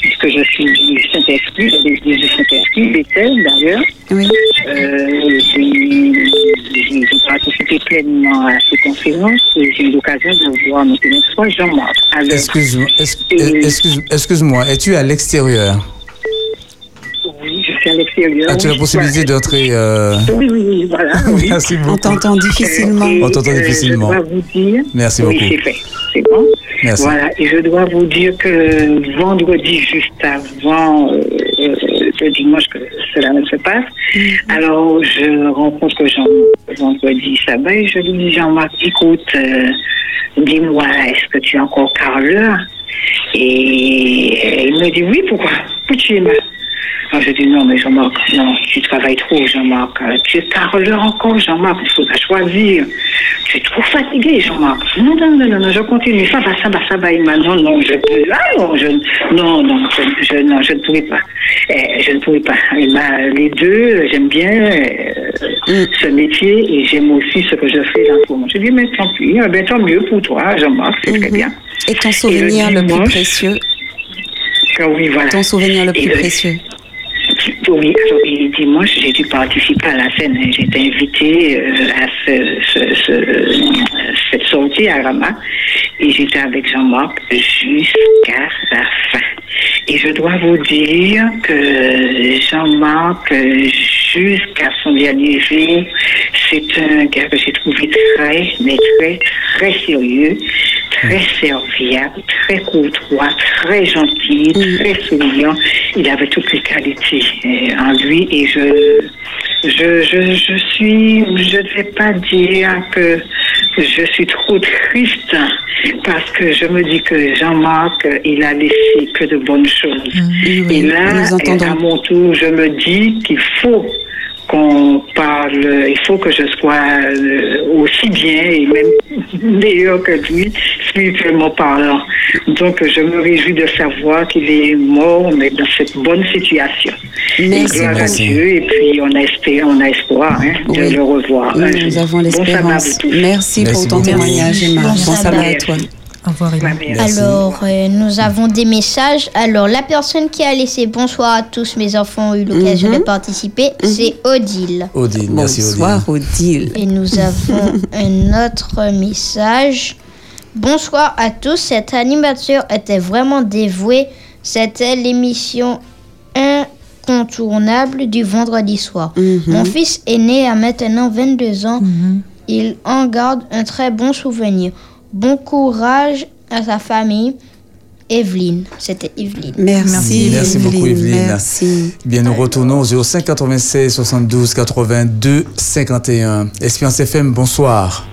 puisque je suis du Saint-Esprit, de l'église du Saint-Esprit, Bethel d'ailleurs. Oui. Euh, j'ai participé pleinement à ces conférences et j'ai eu l'occasion de voir notamment fois Jean-Marc. Excuse-moi, es- excuse- excuse-moi, es-tu à l'extérieur? Oui, je suis à l'extérieur. As-tu la oui, possibilité voilà. d'entrer euh, Oui, oui, voilà. oui. Merci beaucoup. On t'entend difficilement. Et, On t'entend euh, difficilement. Je dois vous dire. Merci oui, beaucoup. c'est fait. C'est bon. Merci. Voilà. Et je dois vous dire que vendredi, juste avant euh, euh, le dimanche que cela ne se passe, alors je rencontre Jean vendredi sabbat et je lui dis Jean-Marc, écoute, euh, dis-moi, est-ce que tu es encore carleur Et il me dit oui, pourquoi? Pourquoi tu es mal je dis non, mais Jean-Marc, non, tu travailles trop, Jean-Marc. Euh, Tu es caroleur encore, Jean-Marc, il faudra choisir. Tu es trop fatigué, Jean-Marc. Non, non, non, non, non, je continue. Ça va, ça va, ça va. Il m'a non, non, je peux. Ah non, je, non, non, je, je- non, je ne pouvais pas. Eh, je ne pouvais pas. Les deux, j'aime bien euh, ce métier et j'aime aussi ce que je fais dans ce moment. Je dis, mais tant pis, eh ben, tant mieux pour toi, Jean-Marc, c'est très bien. Et ton souvenir le plus dimanche, précieux? Oui, voilà. Ton souvenir le plus précieux Oui, alors et dimanche, j'ai dû participer à la scène. J'étais invitée euh, à ce, ce- ce- cette sortie à Rama et j'étais avec Jean-Marc jusqu'à la fin. Et je dois vous dire que Jean-Marc, jusqu'à son dernier jour, c'est un gars que j'ai trouvé très, mais très, très sérieux, très serviable, très courtois, très gentil, très souriant. Il avait toutes les qualités euh, en lui et je, je, je, je suis, je ne vais pas dire que je suis trop triste parce que je me dis que Jean-Marc, il a laissé que de bonnes choses. et là, à mon tour, je me dis qu'il faut qu'on parle, il faut que je sois euh, aussi bien et même meilleur que lui, spirituellement parlant. Donc, je me réjouis de savoir qu'il est mort, mais dans cette bonne situation. Merci gloire à. Dieu, et puis on a, espéré, on a espoir hein, de Oui. le revoir. Nous avons Bon l'espérance. vous tous. Merci, pour ton témoignage, Emma. Bon, sabbat à toi. Au revoir, Alors, euh, nous avons des messages. Alors, la personne qui a laissé bonsoir à tous, mes enfants ont eu l'occasion Mhm. de participer, c'est Odile. Odile, merci Odile. Bonsoir, Odile. Et nous avons un autre message. Bonsoir à tous, cet animateur était vraiment dévoué. C'était l'émission incontournable du vendredi soir. Mon fils aîné a maintenant 22 ans. Il en garde un très bon souvenir. Bon courage à sa famille. Evelyne, c'était Evelyne. Merci, Merci beaucoup, Evelyne. Merci. Bien, nous retournons au 05 96 72 82 51. Espérance FM, bonsoir.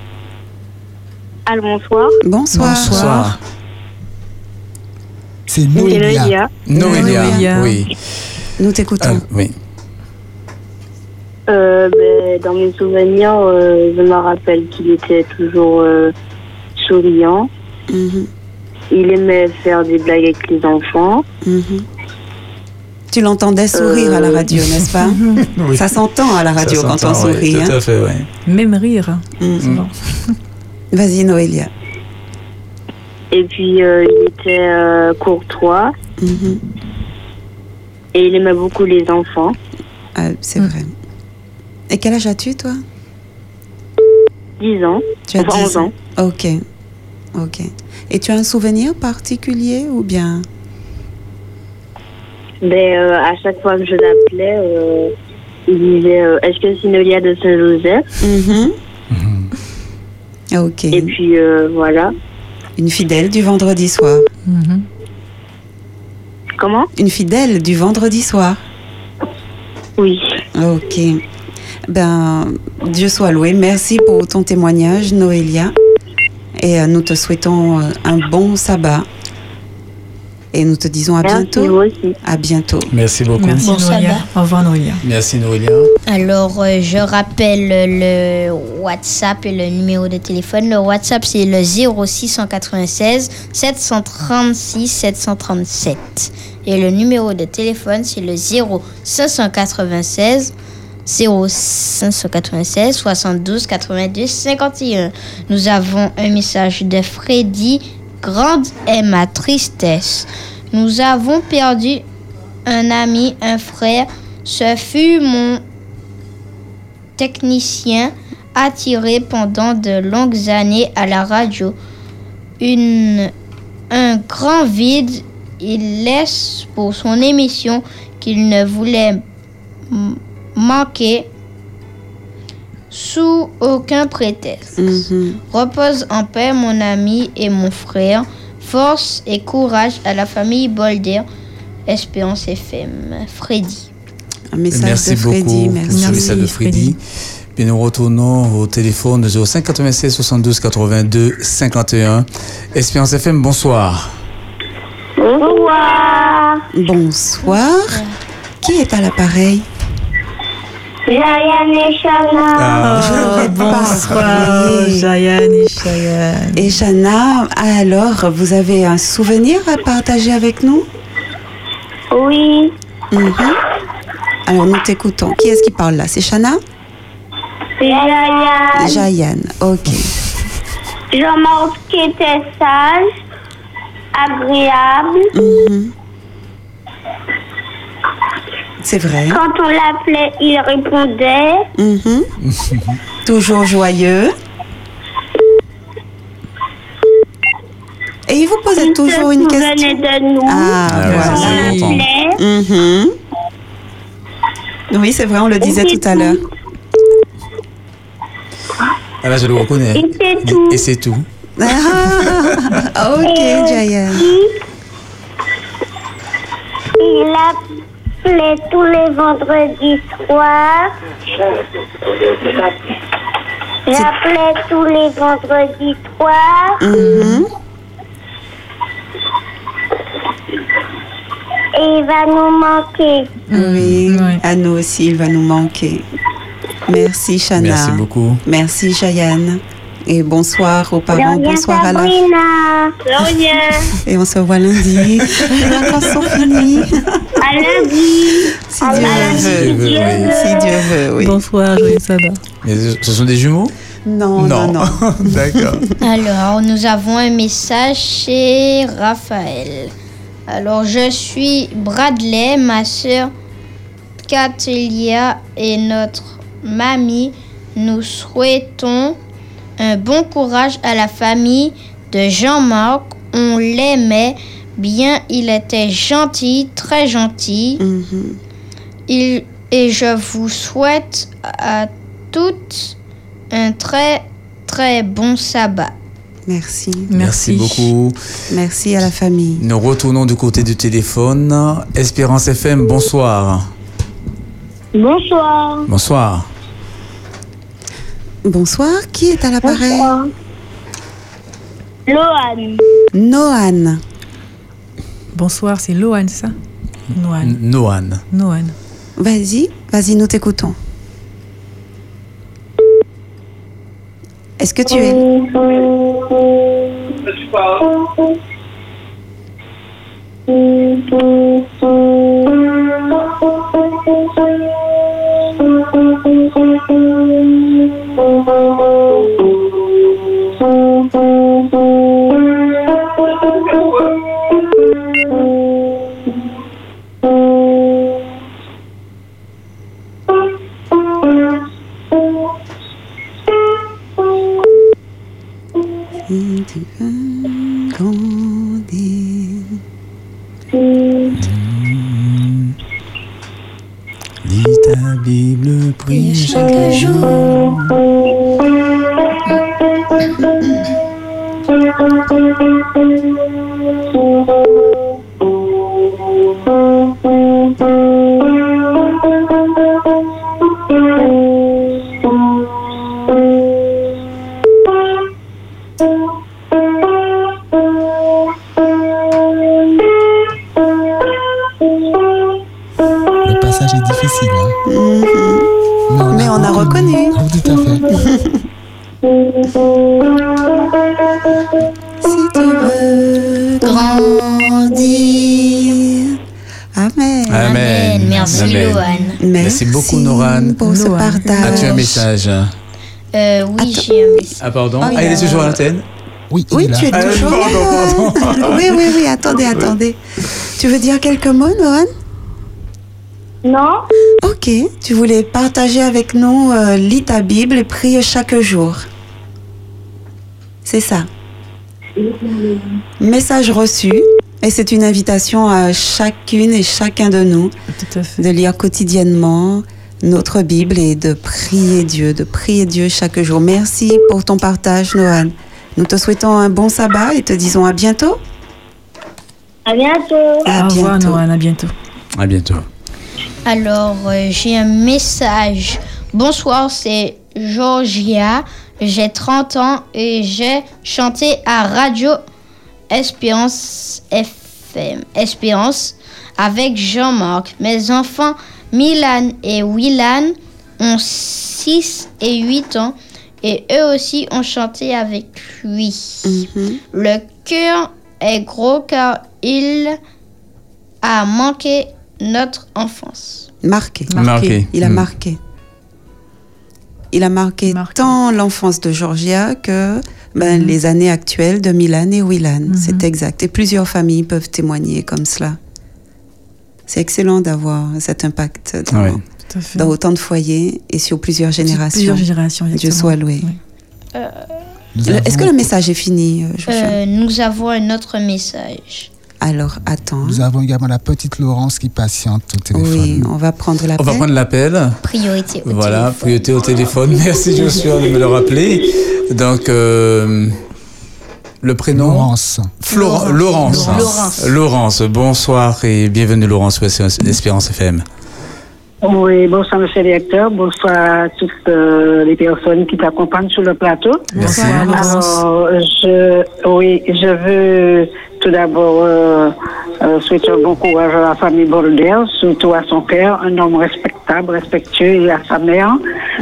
Allô, bonsoir. Bonsoir. Bonsoir. C'est Noélia. Noélia, Noélia. oui. Nous t'écoutons. Ah, oui. Euh, ben, dans mes souvenirs, euh, je me rappelle qu'il était toujours souriant. Mhm. Il aimait faire des blagues avec les enfants. Mhm. Tu l'entendais sourire à la Euh, radio, n'est-ce pas Oui. Ça s'entend à la radio Ça quand on s'entend, oui, sourit. tout hein. à fait, oui. Même rire. Mhm. C'est bon. Vas-y, Noélia. Et puis, euh, il était euh, courtois. Mhm. Et il aimait beaucoup les enfants. Ah, c'est vrai. Et quel âge as-tu, toi? 10 ans. Tu as Enfin, 10 11 ans. Ok. Ok. Et tu as un souvenir particulier ou bien? Ben, euh, à chaque fois que je l'appelais, euh, il disait euh, Est-ce que c'est Nolia de Saint-Joseph? Ok. Et puis, euh, voilà. Une fidèle du vendredi soir. Comment? Une fidèle du vendredi soir. Oui. Ok. Ben, Dieu soit loué. Merci pour ton témoignage, Noélia. Et euh, nous te souhaitons euh, un bon sabbat. Et nous te disons à Merci, bientôt. vous aussi. À bientôt. Merci beaucoup. Merci Bon. Au revoir Noélia. Merci Noélia. Alors, euh, je rappelle le WhatsApp et le numéro de téléphone. Le WhatsApp, c'est le 0696 736 737. Et le numéro de téléphone, c'est le 0596 0596 72 82 51. Nous avons un message de Freddy. Grande est ma tristesse. Nous avons perdu un ami, un frère. Ce fut mon technicien attiré pendant de longues années à la radio. Une, un grand vide, il laisse pour son émission qu'il ne voulait manquer sous aucun prétexte. Repose en paix mon ami et mon frère. Force et courage à la famille Bolder. Espérance FM. Freddy. Un message merci de Freddy. beaucoup Merci. pour ce message de Freddy. Puis nous retournons au téléphone de 05 96 72 82 51. Espérance FM, bonsoir. Bonsoir. Bonsoir. Qui est à l'appareil? Jayane et Shana. Ah. bonsoir, Jayan et Chayanne. Et Chana, alors, vous avez un souvenir à partager avec nous? Oui. Mhm. Alors, nous t'écoutons. Qui est-ce qui parle là? C'est Chana Jayane. Jayan, ok. Jean-Marc qui était sage, agréable. Mhm. C'est vrai. Quand on l'appelait, il répondait. Mhm. toujours joyeux. Et il vous posait Il toujours se une question. de nous. Ah, Ah ouais, voilà. ça, l'appelait. Mhm. Oui, c'est vrai, on le disait tout à l'heure. Ah là, je le reconnais. Et c'est tout. Et c'est tout. Ah, ok, Jayan. aussi, Il appelait tous les vendredis soirs. J'appelais tous les vendredis soirs. Et il va nous manquer. Oui, à nous aussi, il va nous manquer. Merci, Chana. Merci beaucoup. Merci, Jayan. Et bonsoir aux parents, bonsoir à la... Sabrina. De rien. Et on se voit lundi. Les vacances sont finies. À lundi. Si Dieu veut. si Dieu oui. veut. Si Dieu veut, oui. Bonsoir, joyeux sabbat. Mais ce sont des jumeaux? Non, non, non. D'accord. Alors, nous avons un message chez Raphaël. Alors, je suis Bradley, ma sœur Catelia et notre mamie. Nous souhaitons un bon courage à la famille de Jean-Marc. On l'aimait bien, il était gentil, très gentil. Mhm. Il, et je vous souhaite à toutes un très très bon sabbat. Merci. Merci beaucoup. Merci à la famille. Nous retournons du côté du téléphone. Espérance FM, bonsoir. Bonsoir. Bonsoir. Bonsoir, qui est à l'appareil Lohan. Noan. Bonsoir, c'est Lohan, ça Nohan. Noan. Nohan. Vas-y, vas-y, nous t'écoutons. Est-ce que tu es Noran. pour ce partage. As-tu un message? Euh, oui, j'ai un message. Ah, pardon? Oh, ah, il est a- toujours à l'antenne? Oui, Oui, tu es Ah, toujours pardon. Oui, oui, oui, attendez, attendez. Tu veux dire quelques mots, Noan Non. Ok, tu voulais partager avec nous, euh, lis ta Bible et prie chaque jour. C'est ça. Message reçu. Et c'est une invitation à chacune et chacun de nous de lire quotidiennement notre Bible et de prier Dieu, de prier Dieu chaque jour. Merci pour ton partage, Noan. Nous te souhaitons un bon sabbat et te disons à bientôt. À bientôt. À Au revoir, bientôt. Nohan, à bientôt. À bientôt. Alors, euh, j'ai un message. Bonsoir, c'est Georgia. J'ai 30 ans et j'ai chanté à Radio Espérance FM. Espérance avec Jean-Marc. Mes enfants Milan et Willan ont 6 et 8 ans et eux aussi ont chanté avec lui. Le cœur est gros car il a manqué notre enfance. Marqué. Marqué. Il a Mm. marqué. Il a marqué, tant l'enfance de Georgia que ben, Mhm. les années actuelles de Milan et Willan. C'est exact. Et plusieurs familles peuvent témoigner comme cela. C'est excellent d'avoir cet impact dans, Ouais. Autant de foyers et sur plusieurs générations. plusieurs générations, Dieu soit loué. Euh, Est-ce que le message est fini, euh, euh, nous avons un autre message. Alors, attends. Nous avons également la petite Laurence qui patiente au téléphone. Oui, on va prendre la On va prendre l'appel. Priorité au Voilà, téléphone. priorité au téléphone. Merci Joshua de me le rappeler. Donc, euh, le prénom Laurence. Laurence. Laurence. Laurence, bonsoir et bienvenue Laurence sur Espérance FM. Oui, bonsoir, monsieur le directeur. Bonsoir à toutes euh, les personnes qui t'accompagnent sur le plateau. Merci. Alors, je, oui, je veux tout d'abord euh, euh, souhaiter un bon courage à la famille Bolder, surtout à son père, un homme respectable, respectueux, et à sa mère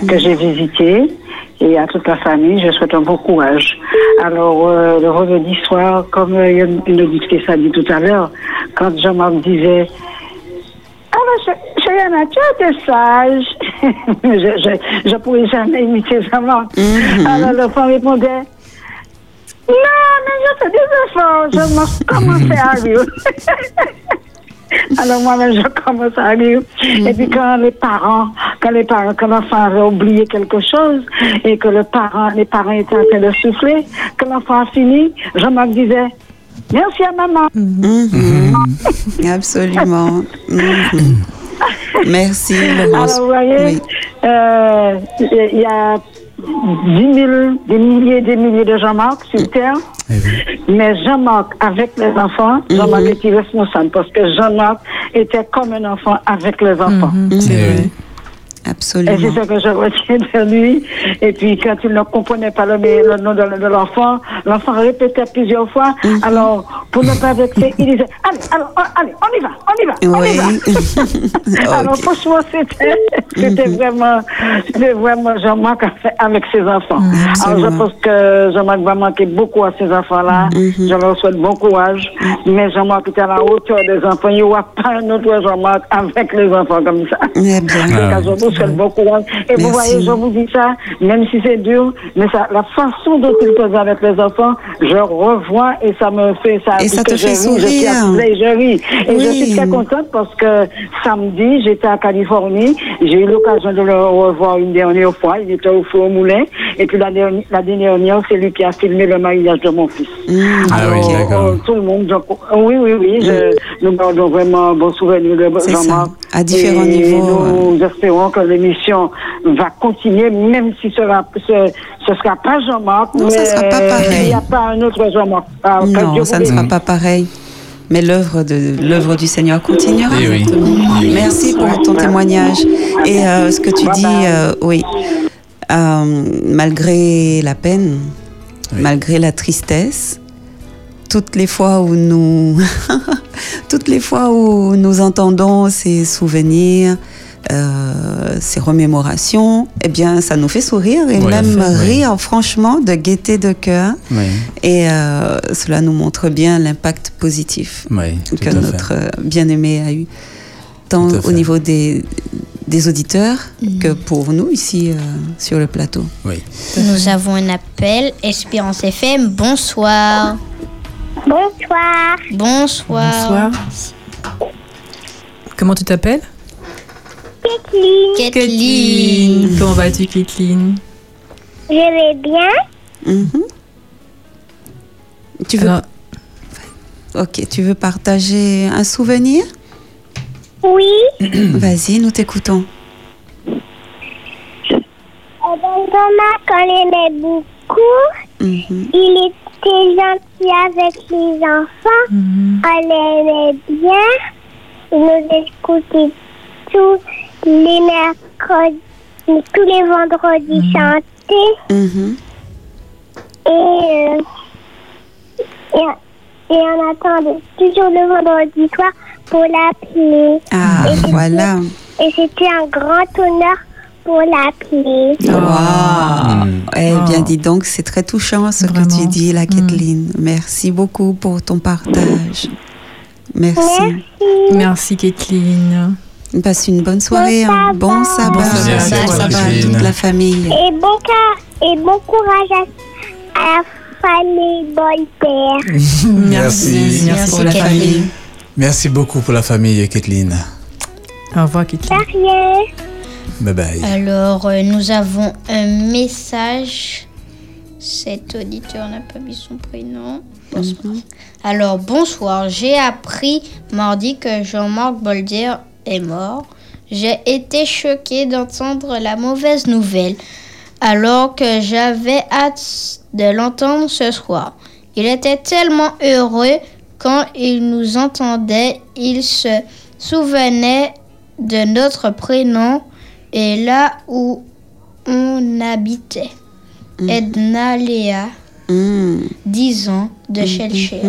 que j'ai visité. Et à toute la famille, je souhaite un bon courage. Alors, euh, le vendredi soir, comme euh, il y a une, auditrice a dit tout à l'heure, quand Jean-Marc disait alors, Yana, tu es sage. je, je pourrais jamais imiter Jean-Marc. Alors, l'enfant répondait, non, mais je fais des efforts. Je me commençais à rire. Alors moi-même, je commence à rire. Et puis quand les parents, quand les parents, quand l'enfant avait oublié quelque chose et que le parent, les parents étaient en train de souffler, que l'enfant a fini, Jean-Marc disait, merci à maman. Mhm. Absolument. Mhm. Merci, Laurence. Alors, vous voyez, euh, il y a 10 000, des milliers des milliers de Jean-Marc sur Terre. Mais Jean-Marc, avec les enfants, Jean-Marc était responsable parce que Jean-Marc était comme un enfant avec les enfants. Absolument. Et c'est ce que je retiens de lui. Et puis, quand il ne comprenait pas le, le nom de, de l'enfant, l'enfant répétait plusieurs fois. Alors, pour ne pas vexer, il disait Allez, alors, oh, allez, on y va, on y va, on y va. Alors, franchement, c'était, c'était vraiment, Jean-Marc avec ses enfants. Alors, je pense que Jean-Marc va manquer beaucoup à ces enfants-là. Je leur souhaite bon courage. Mais Jean-Marc est à la hauteur des enfants. Il n'y aura pas un autre Jean-Marc avec les enfants comme ça. Eh bien. Tout je vous souhaite bon courage. Et vous Merci. voyez, je vous dis ça, même si c'est dur, mais ça, la façon dont il cause avec les enfants, je revois et ça me fait ça. Et ça te fait je ris, Je, suis sourire. je ris. Et je Oui. suis très contente parce que samedi, j'étais à Californie. J'ai eu l'occasion de le revoir une dernière fois. Il était au four au moulin. Et puis la dernière, la dernière, c'est lui qui a filmé le mariage de mon fils. Ah oui, euh, tout le monde. donc, euh, oui, oui, oui. je- nous gardons vraiment bon souvenir de Jean-Marc. à différents Et niveaux, Nous espérons que l'émission va continuer, même si ce ce, ce sera pas Jean-Marc. Non, ça mais sera pas pareil. Il n'y a pas un autre Jean-Marc. Ah, que Non, ça ne sera pas pareil. Mais l'œuvre de l'œuvre du Seigneur continuera. Eh oui. Merci pour ton témoignage. Et euh, ce que tu dis, euh, oui, euh, malgré la peine, malgré la tristesse, toutes les fois où nous, toutes les fois où nous entendons ces souvenirs, euh, ces remémorations, eh bien, ça nous fait sourire et Oui, même rire franchement de gaieté de cœur. Oui. Et euh, cela nous montre bien l'impact positif que notre euh, bien-aimé a eu, tant au fait. niveau des, des auditeurs que pour nous ici euh, sur le plateau. Oui. Nous avons un appel. Espérance FM, bonsoir. Bonsoir. Bonsoir. Bonsoir. Comment tu t'appelles? Kathleen. Kathleen. Comment vas-tu, Kathleen? Je vais bien. Mhm. Tu veux... Alors- Ok, tu veux partager un souvenir? Oui. Vas-y, nous t'écoutons. Thomas, quand il aimait beaucoup, Mhm. il était gentil avec les enfants. On l'aimait bien. Il nous écoutait tous les mercredis, tous les vendredis chanter. Mhm. Et, euh, et, et on attendait toujours le vendredi soir pour l'appeler. Ah, Et c'était- voilà. Et c'était un grand honneur pour l'appeler. Wow. Eh bien, dis donc, c'est très touchant ce que tu dis, la Kathleen. Merci beaucoup pour ton partage. Merci. Merci, Kathleen. Passe une bonne soirée. Bon sabbat. Bon sabbat. Bon Bon sabbat à toute la famille. Et bon, ca- et bon courage à, à la famille Bolter. Merci. Merci, pour la Kathleen. famille. Merci beaucoup pour la famille, Kathleen. Au revoir, Kathleen. Bye bye. Alors, euh, nous avons un message. Cet auditeur n'a pas mis son prénom. Bonsoir. Alors, bonsoir. J'ai appris mardi que Jean-Marc Bolder est mort. J'ai été choquée d'entendre la mauvaise nouvelle, alors que j'avais hâte de l'entendre ce soir. Il était tellement heureux quand il nous entendait. Il se souvenait de notre prénom et là où on habitait. Edna Léa, 10 ans, de Shellshare.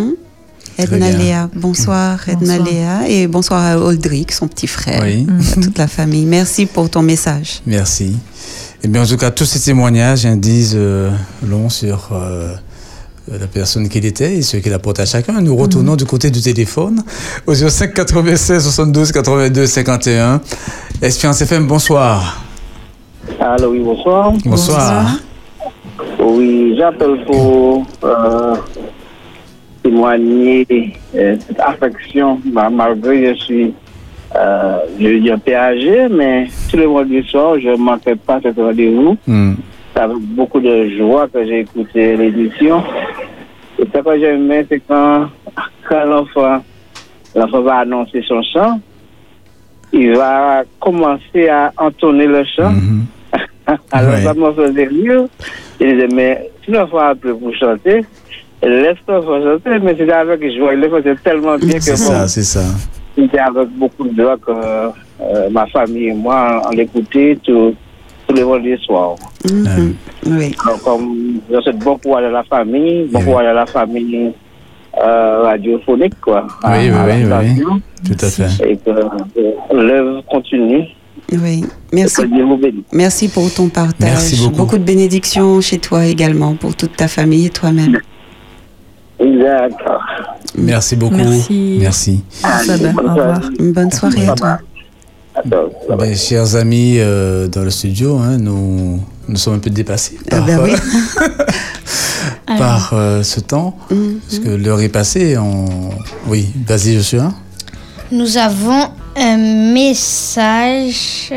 Edna. Léa, bonsoir Edna Bonsoir. Léa et bonsoir à Oldrick, son petit frère, Oui. à toute la famille. Merci pour ton message. Merci. Et bien, en tout cas, tous ces témoignages hein, disent euh, long sur euh, la personne qu'il était et ce qu'il apporte à chacun. Nous retournons du côté du téléphone au 05 96 72 82 51. Espérance FM, bonsoir. Allô, oui, bonsoir. Bonsoir. Oui, j'appelle pour euh, témoigner euh, cette affection, malgré que je suis, euh, je veux dire, PAG, mais tout le mois du soir, je ne manquais pas cet rendez-vous. Hmm. C'est avec beaucoup de joie que j'ai écouté l'édition. Et ce que j'aimais, c'est quand, quand l'enfant, l'enfant va annoncer son chant, il va commencer à entonner le chant. Alors, Ouais. ça me faisait rire. Il disait, mais ne vas appeler pour chanter. Laisse-toi faire chanter, mais c'était avec joie. Il le faisait tellement bien que C'est bon, ça, c'est ça. c'était avec beaucoup de joie que euh, ma famille et moi, on l'écoutait tout, tous les vendredis soirs. Oui. Donc, comme je souhaite bon courage à la famille, bon courage à la famille euh, radiophonique, quoi. à- Oui, oui, à oui, oui. Tout à fait. Et que euh, l'œuvre continue. Oui, merci. Merci pour ton partage. Merci beaucoup. de bénédictions chez toi également, pour toute ta famille et toi-même. D'accord. Merci beaucoup. Merci. Merci. Sabah, au revoir. Une bonne soirée à toi. Ben, chers amis euh, dans le studio, hein, nous, nous sommes un peu dépassés Ah par, ben oui. euh, par euh, ce temps, parce que l'heure est passée. On... Oui, vas-y, Joshua. Nous avons un message.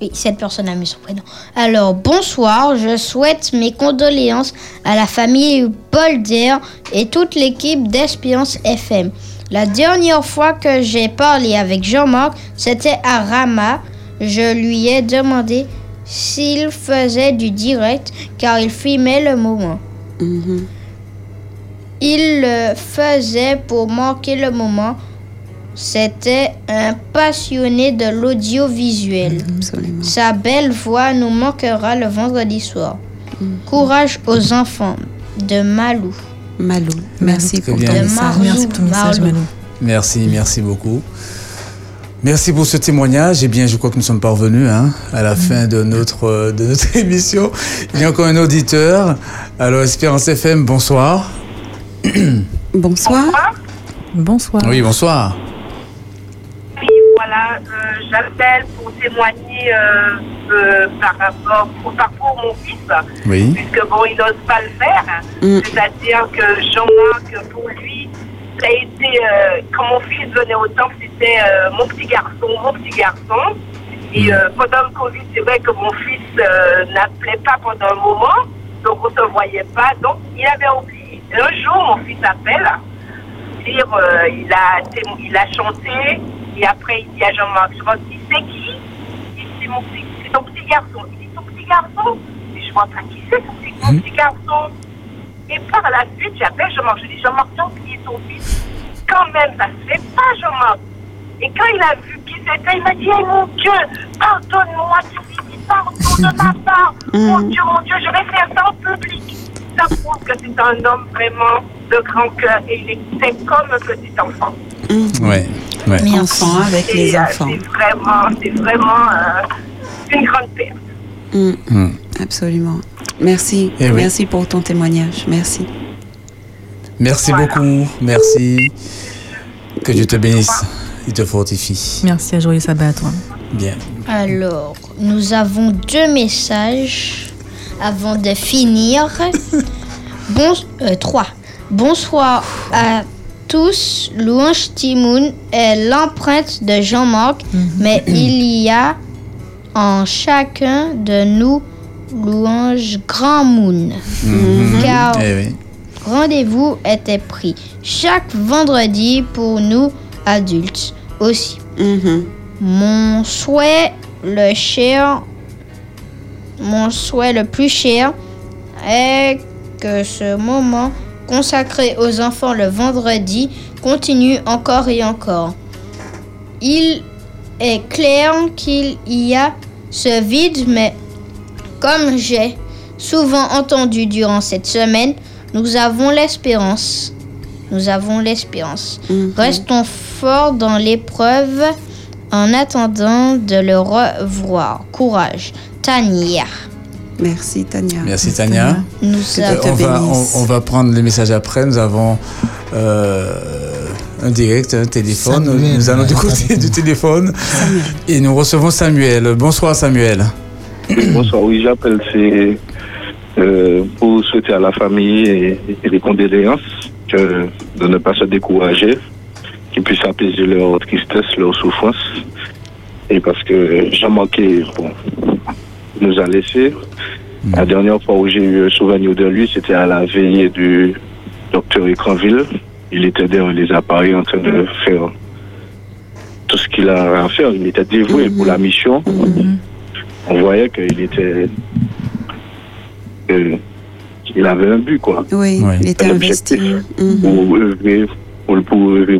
Oui, cette personne a mis son prénom. Alors, bonsoir. Je souhaite mes condoléances à la famille Bolder et toute l'équipe d'Espérance FM. La dernière fois que j'ai parlé avec Jean-Marc, c'était à Rama. Je lui ai demandé s'il faisait du direct car il filmait le moment. Il le faisait pour marquer le moment. C'était un passionné de l'audiovisuel. Sa belle voix nous manquera le vendredi soir. Courage aux enfants de Malou. Malou, merci pour bien. ton message. Merci pour ton message. Merci, merci beaucoup. Merci pour ce témoignage. Eh bien, je crois que nous sommes parvenus hein, à la fin de notre, euh, de notre émission. Il y a encore un auditeur. Alors, Espérance FM, bonsoir. Bonsoir. Bonsoir. Oui, bonsoir. Voilà, euh, j'appelle pour témoigner euh, euh, par rapport au parcours de mon fils, Oui. puisque bon, il n'ose pas le faire. Mm. C'est-à-dire que Jean-Marc, pour lui, ça a été, euh, quand mon fils venait au temple, c'était euh, mon petit garçon, mon petit garçon. Et euh, pendant le Covid, c'est vrai que mon fils euh, n'appelait pas pendant un moment, donc on ne se voyait pas, donc il avait oublié. Un jour, mon fils appelle, dire, euh, il, a, il a chanté, et après il dit à Jean-Marc, je vois, il dit, c'est qui Il dit, c'est mon petit, c'est ton petit garçon. Il dit, ton petit garçon Et je vois pas qui c'est, son petit, mon petit garçon. Et par la suite, j'appelle Jean-Marc, je dis, Jean-Marc, t'as oublié ton fils? Quand même, ça se fait pas, Jean-Marc. Et quand il a vu qui c'était, il m'a dit, hey, mon Dieu, pardonne-moi, tu pardon de ma part. Mon Dieu, mon Dieu, je vais faire ça en public. Ça prouve que c'est un homme vraiment de grand cœur et il était comme un petit enfant. Ouais, ouais. Enfant avec Et, les enfants. C'est vraiment, c'est vraiment euh, une grande perte. Mm, Mm. Absolument. Merci. Eh oui. Merci pour ton témoignage. Merci. Merci beaucoup. Merci. Que Dieu te bénisse. Il te fortifie. Merci à Joyeux Sabbat à toi. Bien. Alors, nous avons deux messages avant de finir. Bon, euh, trois. Bonsoir à tous, Louange Timoun est l'empreinte de Jean-Marc, mais il y a en chacun de nous Louange Grand Moon. Car Eh oui. rendez-vous était pris chaque vendredi pour nous adultes aussi. Mon souhait le cher, mon souhait le plus cher est que ce moment consacré aux enfants le vendredi continue encore et encore. Il est clair qu'il y a ce vide, mais comme j'ai souvent entendu durant cette semaine, nous avons l'espérance. Nous avons l'espérance. Restons forts dans l'épreuve en attendant de le revoir. Courage. Tania. Merci Tania. Merci Tania. Nous Euh, on, va, on, on va prendre les messages après. Nous avons euh, un direct, un téléphone. Samuel. Nous allons du côté du téléphone. Et nous recevons Samuel. Bonsoir Samuel. Bonsoir, oui, j'appelle c'est euh, pour souhaiter à la famille et, et les condoléances que, de ne pas se décourager, qu'ils puissent apaiser leur tristesse, leur souffrance. Et parce que Jean-Marc bon, nous a laissé. La dernière fois où j'ai eu un souvenir de lui, c'était à la veillée du docteur Écranville. Il était derrière les appareils en train de faire tout ce qu'il a à faire. Il était dévoué pour la mission on voyait qu'il était. que- il avait un but, quoi. Oui, il était Un investi. Pour œuvrer pour,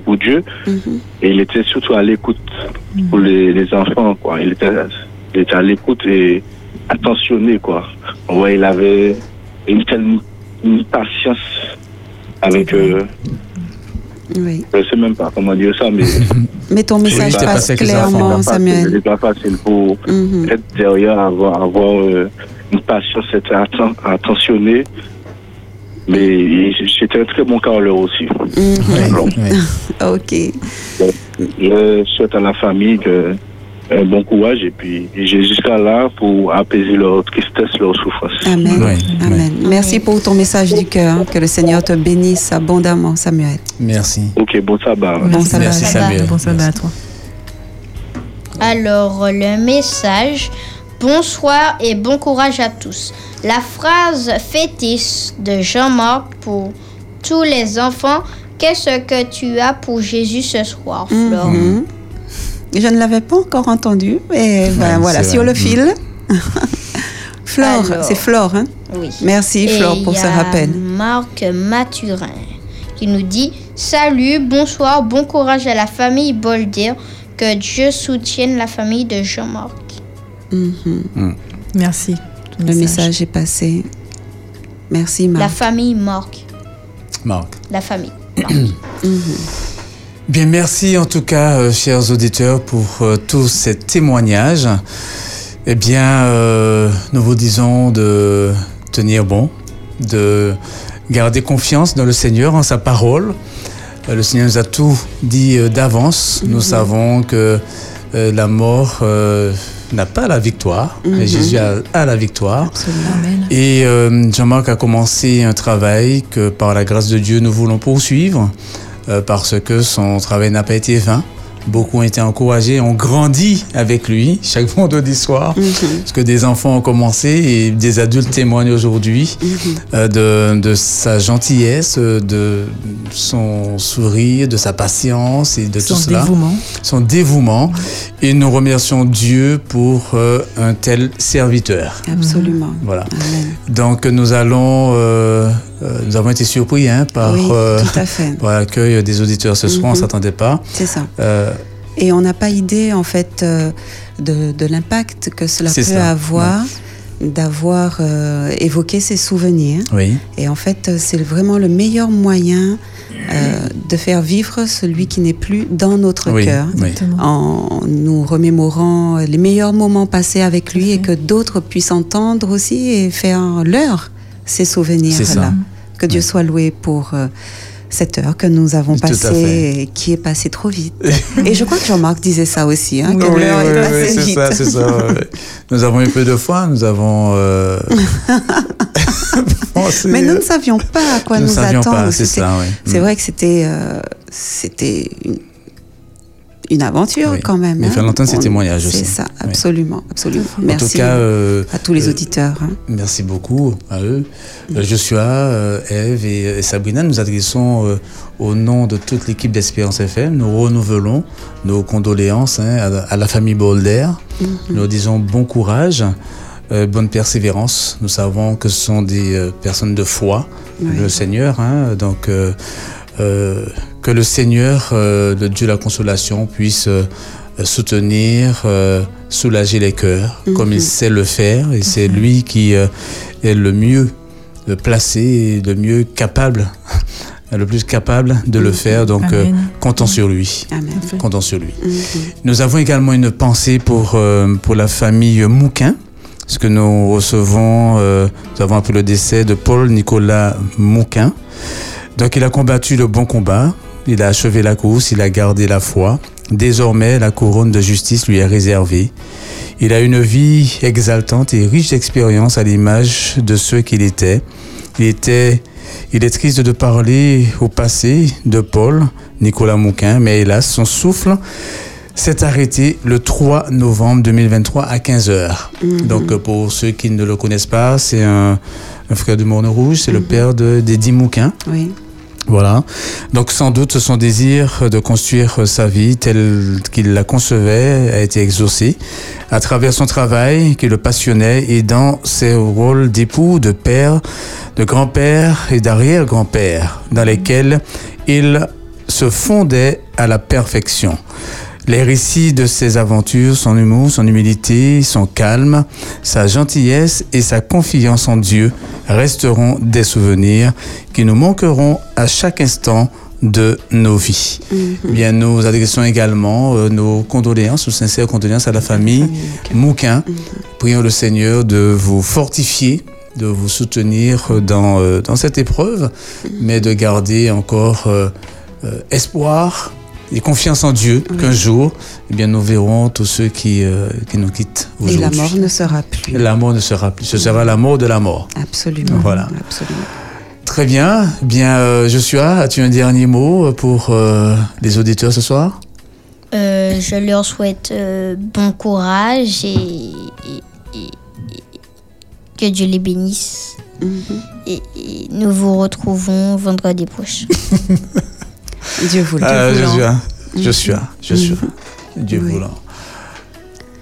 pour, Dieu. Mhm. Et il était surtout à l'écoute pour les, les enfants, quoi. Il était, il était à l'écoute et attentionné, quoi. On voit, il avait une telle une patience avec. Euh, Oui. je sais même pas comment dire ça, mais. Mais ton message pas- passe clairement, Samuel. C'est pas facile pour être derrière, avoir, avoir euh, une patience, être atten- attentionné. Mais c'était un très bon carleur aussi. Alors, ok. Je souhaite à la famille que, un bon courage et puis Jésus sera là pour apaiser leur tristesse, leur souffrance. Amen. Amen. Merci pour ton message du cœur. Que le Seigneur te bénisse abondamment, Samuel. Merci. Ok, bon sabbat. Bon sabbat. Merci Samuel. Bon sabbat à toi. Alors, le message Bonsoir et bon courage à tous. La phrase fétiche de Jean-Marc pour tous les enfants Qu'est-ce que tu as pour Jésus ce soir, Flore Mhm. Je ne l'avais pas encore entendu. Et ben Ouais, voilà, sur vrai. le fil. Flore, c'est Flore, hein Oui. Merci Et Flore pour y ce a rappel. Marc Mathurin qui nous dit Salut, bonsoir, bon courage à la famille Bolder. Que Dieu soutienne la famille de Jean-Marc. Mhm. Merci. Le message est passé. Merci, La Marc. famille Marc. Marc. La famille. Bien, merci en tout cas, euh, chers auditeurs, pour euh, tous ces témoignages. Eh bien, euh, nous vous disons de tenir bon, de garder confiance dans le Seigneur, en sa parole. Le Seigneur nous a tout dit d'avance. Nous savons que la mort n'a pas la victoire, mais Mhm. Jésus a, a la victoire. Et Jean-Marc a commencé un travail que par la grâce de Dieu nous voulons poursuivre parce que son travail n'a pas été vain. Beaucoup ont été encouragés, ont grandi avec lui chaque vendredi soir, parce que des enfants ont commencé et des adultes témoignent aujourd'hui euh, de, de sa gentillesse, euh, de son sourire, de sa patience et de Son tout cela. dévouement. Son dévouement. Et nous remercions Dieu pour euh, un tel serviteur. Absolument. Voilà. Donc nous allons, euh, euh, nous avons été surpris hein, par, Oui, euh, par l'accueil des auditeurs ce soir. On Mhm. s'attendait pas. C'est ça. Euh, Et on n'a pas idée, en fait, euh, de, de l'impact que cela peut ça, avoir d'avoir euh, évoqué ses souvenirs. oui. Et en fait, c'est vraiment le meilleur moyen euh, de faire vivre celui qui n'est plus dans notre Oui, cœur, oui. En nous remémorant les meilleurs moments passés avec lui et que d'autres puissent entendre aussi et faire leur ces C'est ça. souvenirs-là. Que Dieu soit loué pour euh, cette heure que nous avons passée et qui est passée trop vite. et je crois que Jean-Marc disait ça aussi, hein, que Oui, l'heure oui, est oui, passée c'est vite. ça, c'est ça. Nous avons eu peu de foi, nous avons. euh, Mais nous ne savions pas à quoi Nous nous, attendre. c'est ça, Mm. vrai que c'était euh, c'était une, une aventure Oui. quand même. Mais hein. faire l'entendre ces témoignages aussi. C'est ça, Oui. absolument, absolument. En Merci tout cas, euh, à tous les euh, auditeurs. hein. Merci beaucoup à eux. Euh, Joshua, Eve et, Sabrina, nous adressons euh, au nom de toute l'équipe d'Espérance FM, nous renouvelons nos condoléances hein, à, la- à la famille Boulder. Mhm. Nous disons bon courage, euh, bonne persévérance. Nous savons que ce sont des personnes de foi, Oui. le Seigneur. hein, donc, euh, que le Seigneur, euh, le Dieu de la consolation, puisse euh, soutenir, euh, soulager les cœurs, Mhm. comme il sait le faire. Et c'est lui qui euh, est le mieux placé et le mieux capable, le plus capable de le faire. Donc, euh, comptons sur lui. Amen. Comptons sur lui. Mhm. Nous avons également une pensée pour, euh, pour la famille Mouquin, parce que nous recevons, euh, nous avons appris le décès de Paul Nicolas Mouquin. Donc il a combattu le bon combat, il a achevé la course, il a gardé la foi. Désormais, la couronne de justice lui est réservée. Il a une vie exaltante et riche d'expérience à l'image de ceux qu'il était. Il était, il est triste de parler au passé de Paul, Nicolas Mouquin, mais hélas, son souffle s'est arrêté le 3 novembre 2023 à 15h. Mhm. Donc, pour ceux qui ne le connaissent pas, c'est un, un frère du Morne Rouge, c'est le père de, d'Eddie Mouquin. Oui. Voilà. Donc sans doute son désir de construire sa vie telle qu'il la concevait a été exaucé à travers son travail qui le passionnait et dans ses rôles d'époux, de père, de grand-père et d'arrière-grand-père dans lesquels il se fondait à la perfection. Les récits de ses aventures, son humour, son humilité, son calme, sa gentillesse et sa confiance en Dieu resteront des souvenirs qui nous manqueront à chaque instant de nos vies. Bien, nous adressons également euh, nos condoléances, nos sincères condoléances à la famille Mouquin. Prions le Seigneur de vous fortifier, de vous soutenir dans, euh, dans cette épreuve, mais de garder encore euh, euh, espoir et confiance en Dieu qu'un jour, eh bien, nous verrons tous ceux qui, euh, qui nous quittent Et aujourd'hui. la mort ne sera plus. La mort ne sera plus. Ce sera la mort de la mort. Absolument. Voilà. Absolument. Très bien. Bien, euh, Joshua, as-tu un dernier mot pour euh, les auditeurs ce soir? Euh, je leur souhaite euh, bon courage et, et- et- et que Dieu les bénisse. et, et nous vous retrouvons vendredi prochain. Dieu vous le Euh, dit. Joshua, Joshua, Joshua. Dieu voulant.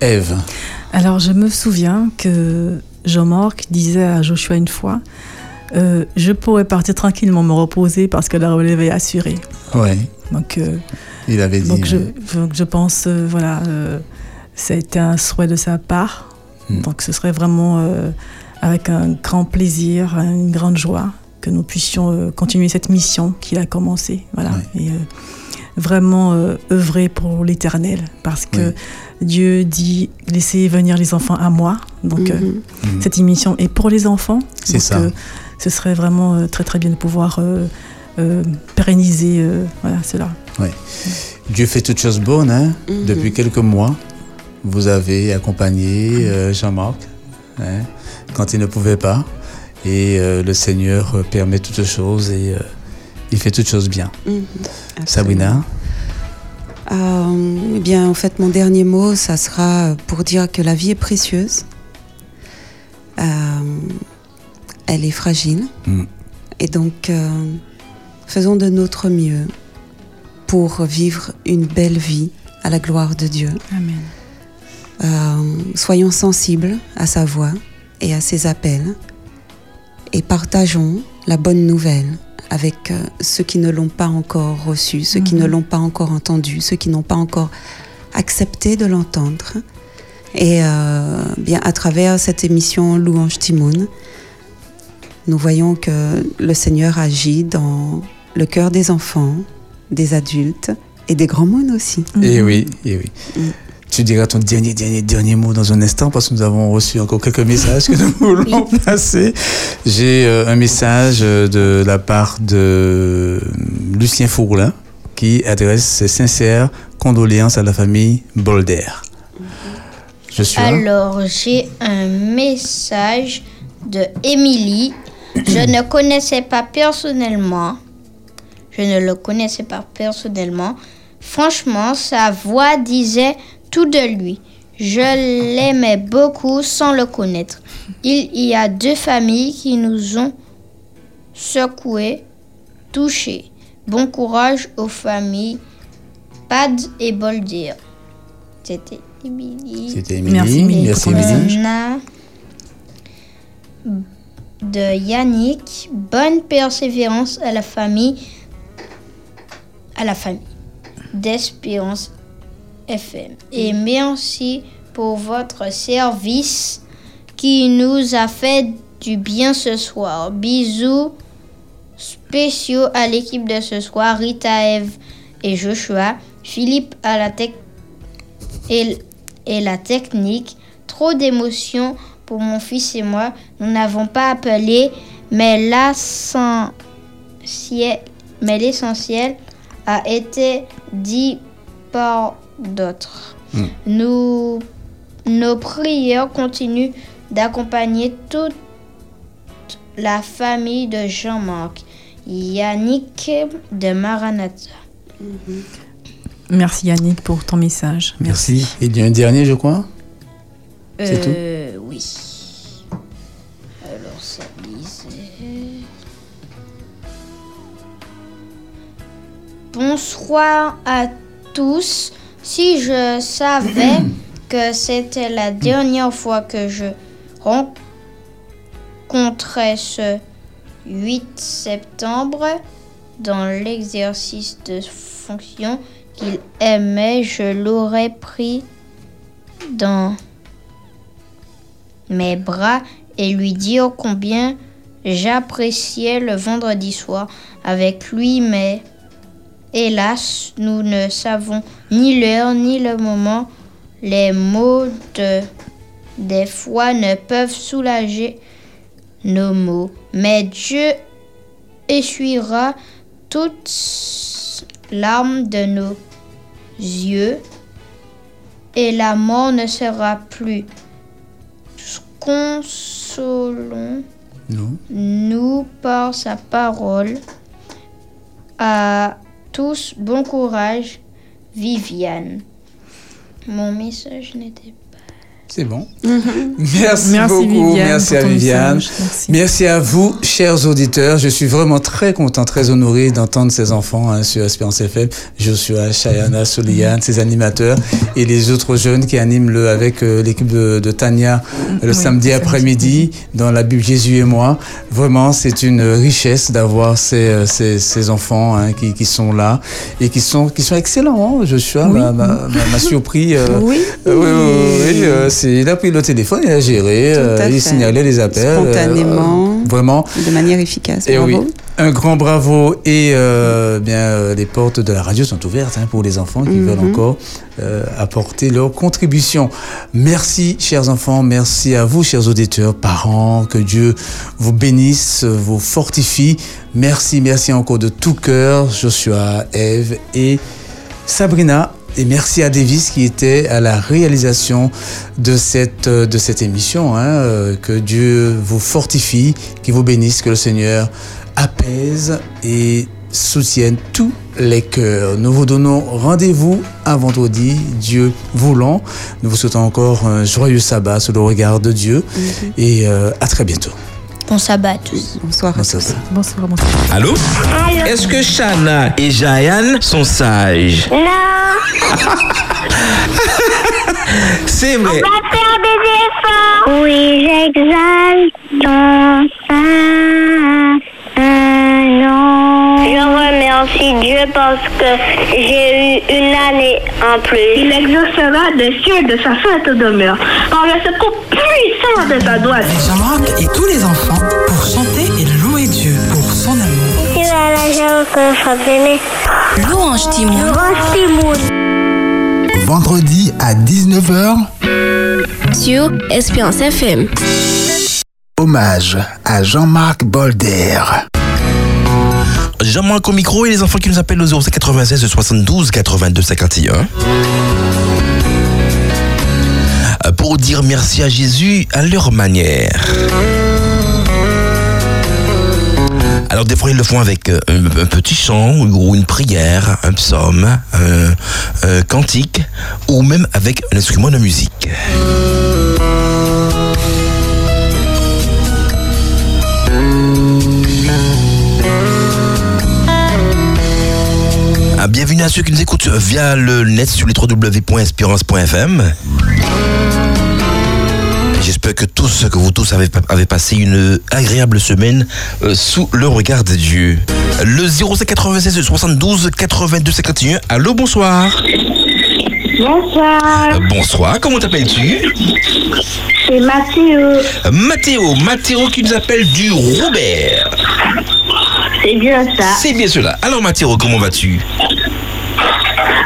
Ève. Alors, je me souviens que Jean-Marc disait à Joshua une fois euh, Je pourrais partir tranquillement me reposer parce que la relève est assurée. Ouais. Donc, euh, Il avait dit. donc, je, ouais. donc je pense, euh, voilà, euh, ça a été un souhait de sa part. Hmm. Donc, ce serait vraiment euh, avec un grand plaisir, une grande joie que nous puissions euh, continuer cette mission qu'il a commencée. Voilà. Et, euh, vraiment euh, œuvrer pour l'éternel parce que Dieu dit laissez venir les enfants à moi. Donc, euh, Mhm. Mhm. cette émission est pour les enfants. C'est ça. euh, ce serait vraiment euh, très très bien de pouvoir euh, euh, pérenniser euh, voilà, cela. Ouais. Dieu fait toutes choses bonnes. Hein? Mhm. Depuis quelques mois, vous avez accompagné euh, Jean-Marc hein, quand il ne pouvait pas. Et euh, le Seigneur euh, permet toutes choses et euh, il fait toutes choses bien. Mhm. Sabrina Euh, eh bien, en fait, mon dernier mot, ça sera pour dire que la vie est précieuse. Euh, elle est fragile. Mm. Et donc, euh, faisons de notre mieux pour vivre une belle vie à la gloire de Dieu. Amen. Euh, soyons sensibles à sa voix et à ses appels et partageons la bonne nouvelle avec euh, ceux qui ne l'ont pas encore reçue, ceux qui Mhm. ne l'ont pas encore entendu, ceux qui n'ont pas encore accepté de l'entendre. Et euh, bien à travers cette émission Louange Timoun, nous voyons que le Seigneur agit dans le cœur des enfants, des adultes et des grands mondes aussi. Eh oui, eh oui. Tu diras ton dernier, dernier, dernier mot dans un instant parce que nous avons reçu encore quelques messages que nous voulons passer. J'ai euh, un message euh, de la part de Lucien Fourlin qui adresse ses sincères condoléances à la famille Bolder. Je suis. Alors, j'ai un message de Émilie. Je ne connaissais pas personnellement. Je ne le connaissais pas personnellement. Franchement, sa voix disait tout de lui. Je l'aimais beaucoup sans le connaître. Il y a deux familles qui nous ont secoués, touchés. Bon courage aux familles Pad et Boldir. C'était Émilie. C'était Émilie. Merci, de Yannick. Bonne persévérance à la famille. À la famille d'Espérance FM. Et merci pour votre service qui nous a fait du bien ce soir. Bisous spéciaux à l'équipe de ce soir, Rita, Eve et Joshua, Philippe à la tech et, et la technique. Trop d'émotions pour mon fils et moi. Nous n'avons pas appelé, mais l'essentiel, mais l'essentiel a été dit par d'autres. Hmm. Nous, nos prières continuent d'accompagner toute la famille de Jean-Marc, Yannick de Maranatha. Merci Yannick pour ton message. Merci. Il y a un dernier, je crois? C'est tout? Euh, Oui. Alors, ça disait. Bonsoir à tous. Si je savais que c'était la dernière fois que je rencontrais ce 8 septembre dans l'exercice de fonction qu'il aimait, je l'aurais pris dans mes bras et lui dire combien j'appréciais le vendredi soir avec lui, mais hélas, nous ne savons ni l'heure ni le moment. Les mots de des fois ne peuvent soulager nos maux, mais Dieu essuiera toutes larmes de nos yeux et la mort ne sera plus. Consolons Non. nous par sa parole. À tous, bon courage, Viviane. Mon message n'était C'est bon. Mhm. Merci, Merci, beaucoup. Viviane, merci à Viviane. message. Merci. à vous, chers auditeurs. Je suis vraiment très content, très honoré d'entendre ces enfants hein, sur Espérance FM. Joshua, Chayana, Soliane, ces animateurs et les autres jeunes qui animent le, avec euh, l'équipe de, de Tania euh, le Oui, samedi après-midi dans la Bible Jésus et moi. Vraiment, c'est une richesse d'avoir ces, euh, ces, ces enfants hein, qui, qui sont là et qui sont, qui sont excellents. hein. Joshua m'a- m'a m'a- m'a surpris. euh, Oui. euh, oui, oui, oui, euh, il a pris le téléphone, il a géré, euh, il signalait les appels. euh, Spontanément. vraiment. De manière efficace. Et Bravo. oui, un grand bravo et euh, bien euh, les portes de la radio sont ouvertes hein, pour les enfants qui Mhm. veulent encore euh, apporter leur contribution. Merci chers enfants, merci à vous chers auditeurs, parents, que Dieu vous bénisse, vous fortifie. Merci, merci encore de tout cœur, Joshua, Eve et Sabrina. Et merci à Davis qui était à la réalisation de cette, euh, de cette émission. hein. Euh, Que Dieu vous fortifie, qu'il vous bénisse, que le Seigneur apaise et soutienne tous les cœurs. Nous vous donnons rendez-vous à vendredi, Dieu voulant. Nous vous souhaitons encore un joyeux sabbat sous le regard de Dieu et euh, à très bientôt. Bon sabbat à tous. Bonsoir à tous. Bonsoir, Allô Est-ce que Shana et Jayan sont sages? C'est vrai. faire des efforts. Oui, j'exalte ton sein. Je remercie Dieu parce que j'ai eu une année en plus. Il exaucera des cieux de sa sainte demeure par le secours de sa droite. Jean-Marc et tous les enfants pour chanter et louer Dieu pour son amour. Louange Timoun. Louange Timoun. vendredi à 19h sur Espérance FM. Hommage à Jean-Marc Bolder. Jean-Marc au micro et les enfants qui nous appellent au 0796 72 82 51. Pour dire merci à Jésus à leur manière. Alors des fois ils le font avec un, un petit chant ou une prière, un psaume, un cantique ou même avec un instrument de musique. Ah, bienvenue à ceux qui nous écoutent via le net sur les www.espérance.fm. J'espère que tous, que vous tous avez, avez passé une agréable semaine euh, sous le regard de Dieu. Le 0796 72 82 51. Allô, bonsoir. Bonsoir, Euh, bonsoir, comment t'appelles-tu? C'est Mathieu. Euh, Mathéo, Mathéo qui nous appelle du Robert. C'est bien ça. C'est bien cela. Alors Mathéo, comment vas-tu?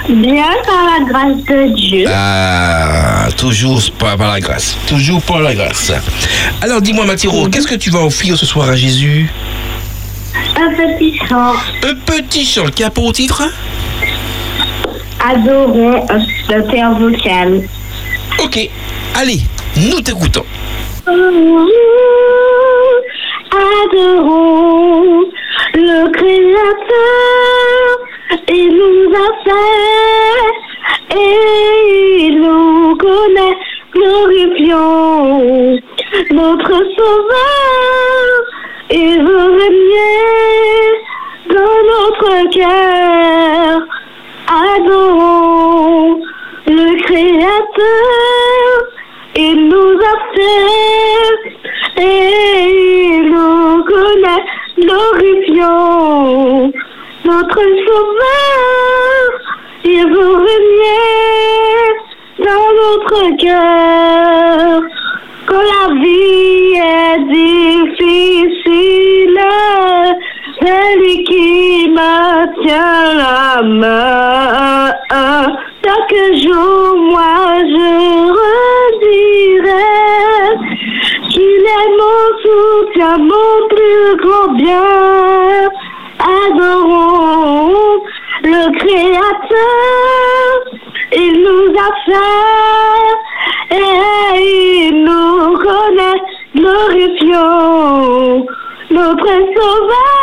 Bien par la grâce de Dieu. Ah, toujours par, par la grâce. Toujours par la grâce. Alors dis-moi Mathéo, qu'est-ce que tu vas offrir ce soir à Jésus? Un petit chant. Un petit chant qui a pour titre? Adorons le Père vocal. Ok, allez, nous t'écoutons. Adorons le Créateur. Il nous a fait et il nous connaît. Glorifions notre Sauveur. Il veut régner dans notre cœur. Adorons le Créateur. Il nous a fait et nous connaît. Glorifions notre Sauveur. Il veut régner dans notre cœur. Quand la vie est difficile, c'est lui qui me tient la main. Chaque jour, moi, je mon soutien, mon plus grand bien. Adorons le Créateur, il nous a fait et il nous connaît. Glorifions notre Sauveur,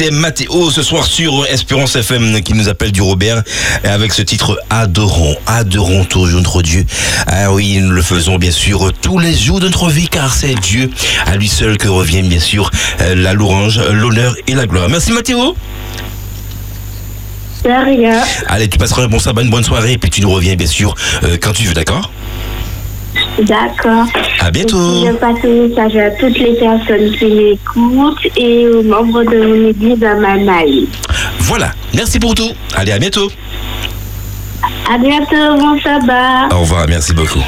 C'était Mathéo ce soir sur Espérance FM qui nous appelle du Robert et avec ce titre Adorons, adorons toujours notre Dieu. Ah oui, nous le faisons bien sûr tous les jours de notre vie car c'est Dieu à lui seul que revient bien sûr euh, la louange, l'honneur et la gloire. Merci Mathéo. Rien. Allez, tu passeras un bon sabbat, une bonne soirée et puis tu nous reviens bien sûr euh, quand tu veux, d'accord? D'accord. À bientôt. Je passe un message à toutes les personnes qui m'écoutent et aux membres de mon église à Manaï. Voilà, merci pour tout. Allez, à bientôt. À bientôt, bon sabbat. Au revoir, merci beaucoup.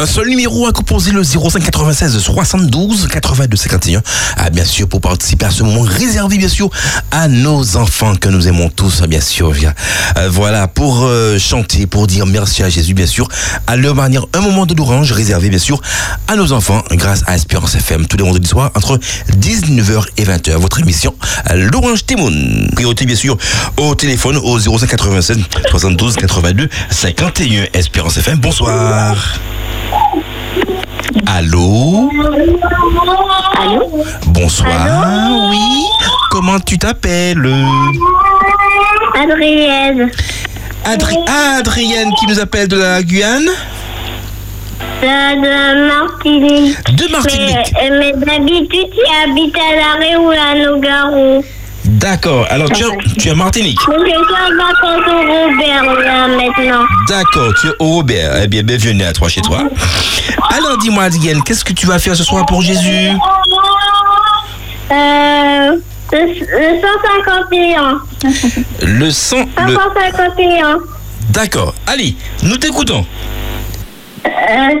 Un seul numéro à composer le 05 96 72 82 51. Ah, bien sûr, pour participer à ce moment réservé, bien sûr, à nos enfants que nous aimons tous, bien sûr. Euh, voilà, pour euh, chanter, pour dire merci à Jésus, bien sûr, à leur manière, un moment de l'orange réservé, bien sûr, à nos enfants, grâce à Espérance FM, tous les vendredis soirs, entre 19h et 20h. Votre émission, euh, l'Orange Témoun. Priorité, bien sûr, au téléphone au 05 96 72 82 51. Espérance FM, bonsoir. Allô? Allô? Bonsoir. Oui. Comment tu t'appelles? Adrienne. Adri- Adrienne qui nous appelle de la Guyane? De, de Martinique. De Martinique. Mais, euh, mais d'habitude, tu habites à l'arrêt ou à Nogaro. D'accord. Alors tu es, tu es Martinique je suis en vacances au Robert là maintenant. D'accord, tu es au Robert. Eh bien, bienvenue à toi chez toi. Alors dis-moi Adrienne, qu'est-ce que tu vas faire ce soir pour Jésus? Euh. Le, le 151. Le sang. Le... 151. D'accord. Allez, nous t'écoutons. Euh,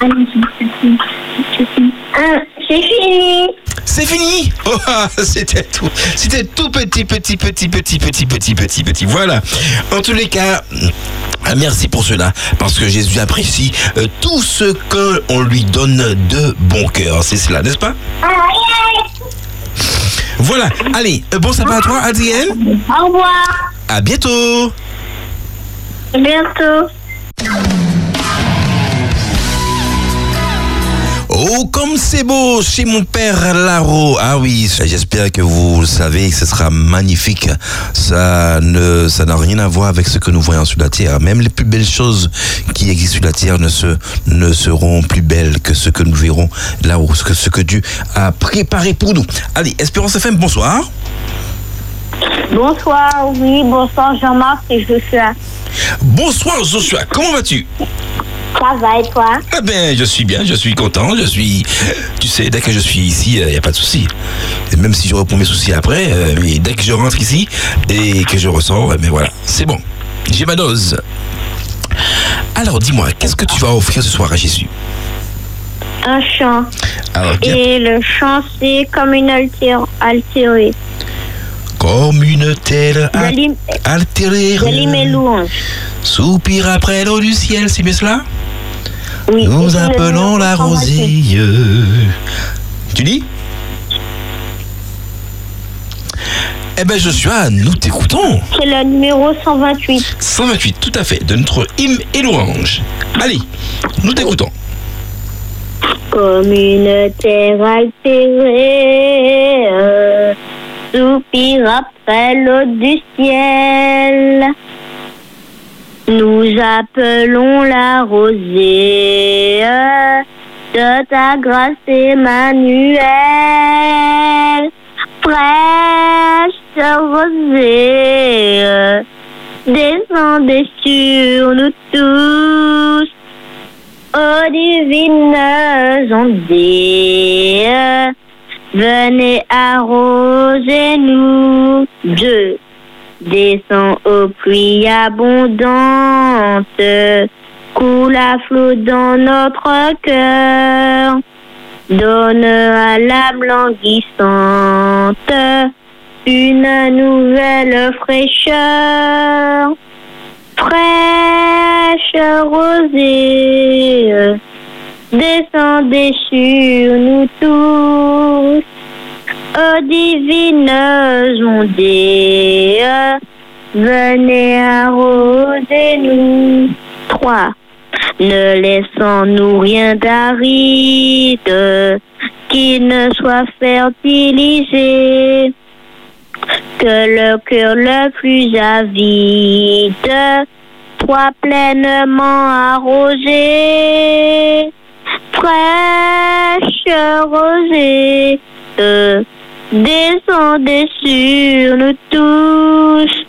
Ah, c'est fini. C'est fini Oh, ah, C'était tout, c'était tout petit, petit, petit, petit, petit, petit, petit, petit. Voilà. En tous les cas, euh, merci pour cela, parce que Jésus apprécie euh, tout ce qu'on lui donne de bon cœur. C'est cela, n'est-ce pas? Voilà. Allez, euh, bon sabbat à toi, Adrienne. Au revoir. À bientôt. À bientôt. Oh, comme c'est beau chez mon père Laro. Ah oui, j'espère que vous le savez, ce sera magnifique. Ça ne, ça n'a rien à voir avec ce que nous voyons sur la terre. Même les plus belles choses qui existent sur la terre ne se, ne seront plus belles que ce que nous verrons là-haut, que, ce que Dieu a préparé pour nous. Allez, Espérance FM, bonsoir. Bonsoir, oui, bonsoir Jean-Marc et Joshua. Bonsoir Joshua, comment vas-tu? Ça va et toi? Ah ben, je suis bien, je suis content, je suis... Tu sais, dès que je suis ici, il n'y a pas de souci. Et même si je reprends mes soucis après, euh, mais dès que je rentre ici et que je ressors, mais voilà, c'est bon. J'ai ma dose. Alors, dis-moi, qu'est-ce que tu vas offrir ce soir à Jésus? Un chant. Alors, bien, Et le chant, c'est comme une altér- altérée. Comme une telle Je altérée, je soupir après l'eau du ciel, c'est bien cela Oui. Nous appelons la numéro 128. rosille. Tu dis Eh ben, Joshua, nous t'écoutons. C'est le numéro 128. 128, tout à fait, de notre hymne et l'orange. Allez, nous t'écoutons. Comme une terre altérée, euh, soupir après l'eau du ciel. Nous appelons la rosée de ta grâce Emmanuel. Fraîche rosée, descendez sur nous tous. Ô divines ondées, venez arroser-nous. Dieu descend aux pluies abondantes, coule à flot dans notre cœur. Donne à l'âme languissante une nouvelle fraîcheur fraîche rosée, descendez sur nous tous. Ô divines ondées, venez arroser-nous. 3. Ne laissons-nous rien d'aride qui ne soit fertilisé. Que le cœur le plus avide soit pleinement arrosé. Fraîche rosée, descendez sur nous tous.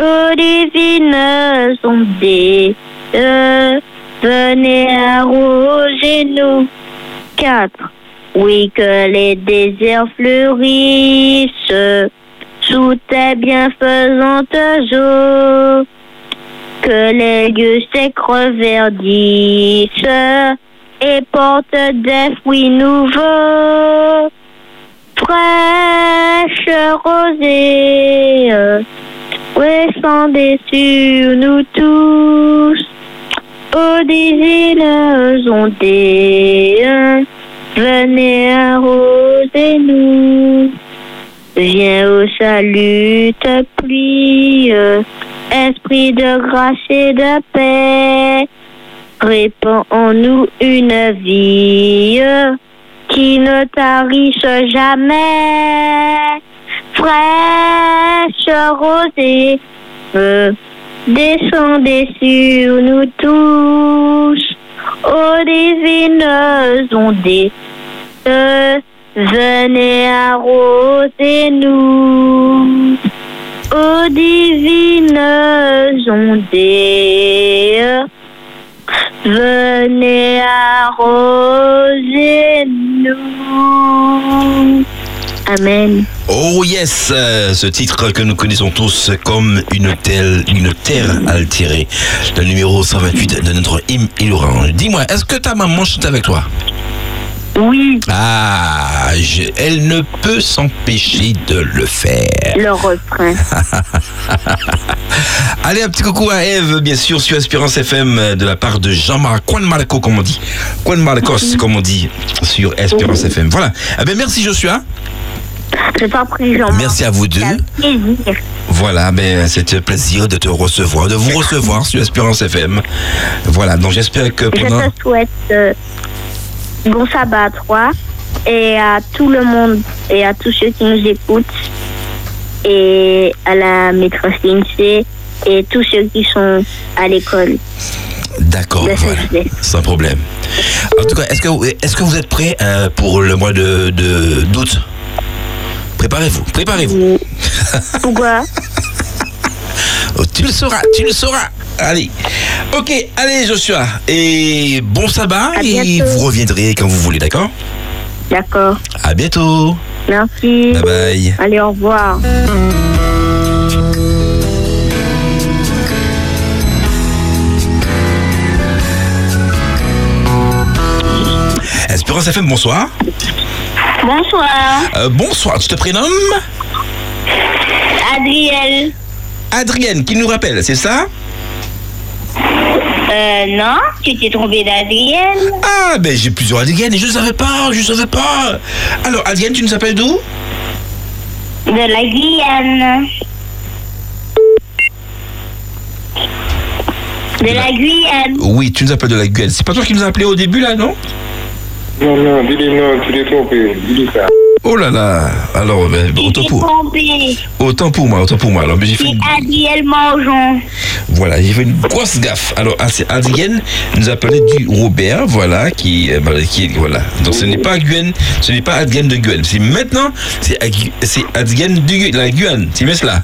Ô divines ondées, venez arroser-nous. 4. Oui, que les déserts fleurissent sous tes bienfaisantes eaux. Que les lieux s'écreverdissent et portent des fruits nouveaux. Fraîche rosée, descendez sur nous tous. Ô divines ondées, venez arroser-nous. Viens au salut, te prie, esprit de grâce et de paix. Répands en nous une vie qui ne tarisse jamais. Fraîche rosée, descendez sur nous tous. Ô divines ondées, venez arroser-nous. Ô divines ondées, venez arroser-nous. Amen. Oh yes, euh, ce titre que nous connaissons tous comme une telle, une terre altérée. Le numéro 128 de notre hymne Iloran. Dis-moi, est-ce que ta maman chante avec toi? Oui. Ah, je- elle ne peut s'empêcher de le faire. Le refrain. Allez, un petit coucou à Eve, bien sûr, sur Espérance FM de la part de Jean-Marc Juan Marco, comme on dit. Juan Marcos, comme on dit sur Espérance FM. Voilà. Eh bien, merci Joshua. Je jean Merci à vous deux. Plaisir. Voilà, ben, c'est un plaisir de te recevoir, de vous recevoir sur Espérance FM. Voilà, donc j'espère que Je pendant... te souhaite euh, bon sabbat à toi et à tout le monde et à tous ceux qui nous écoutent et à la maîtresse Lindsay et tous ceux qui sont à l'école. D'accord, voilà, sans problème. En tout cas, est-ce que, est que vous êtes prêts euh, pour le mois de de- d'août? Préparez-vous, préparez-vous. Pourquoi? Oh, tu le sauras, tu le sauras. Allez. Ok, allez Joshua. Et bon sabbat et vous reviendrez quand vous voulez, d'accord? D'accord. À bientôt. Merci. Bye bye. Allez, au revoir. Espérance FM, bonsoir. Bonsoir. Euh, bonsoir, tu te prénommes? Adriel. Adrienne, qui nous rappelle, c'est ça? Euh, non, tu t'es trompé d'Adriel. Ah, ben j'ai plusieurs Adrienne et je ne savais pas, je ne savais pas. Alors, Adrienne, tu nous appelles d'où? De la Guyane. De la Guyane. Oui, tu nous appelles de la Guyane. C'est pas toi qui nous as appelé au début, là, non? Non, non, dis-lui non, tu t'es trompé. Dis-lui ça. Oh là là. Alors, ben, autant pour, autant pour moi, autant pour moi. Alors, ben, j'ai fait une, Mangeon. voilà, j'ai fait une grosse gaffe. Alors, ah, Adrienne nous appelait du Robert, voilà, qui, euh, voilà, qui, voilà. Donc, ce n'est pas Guyane, ce n'est pas Adrienne de Guyane. C'est maintenant, c'est Adrienne de la Guyane. C'est bien cela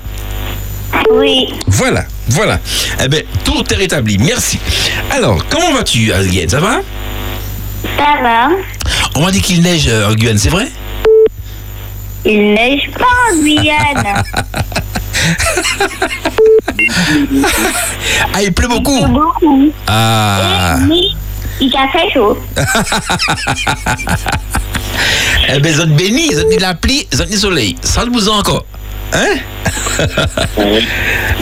Oui. Voilà, voilà. Eh bien, tout est rétabli. Merci. Alors, comment vas-tu, Adrienne? Ça va? Ça va. On m'a dit qu'il neige euh, en Guyane, c'est vrai? Il neige pas en Guyane. Ah, il pleut beaucoup beaucoup. Ah Oui, il a fait chaud. Eh bien, zone béni, zone de la pluie, zone du soleil. Ça le bouson encore. Hein?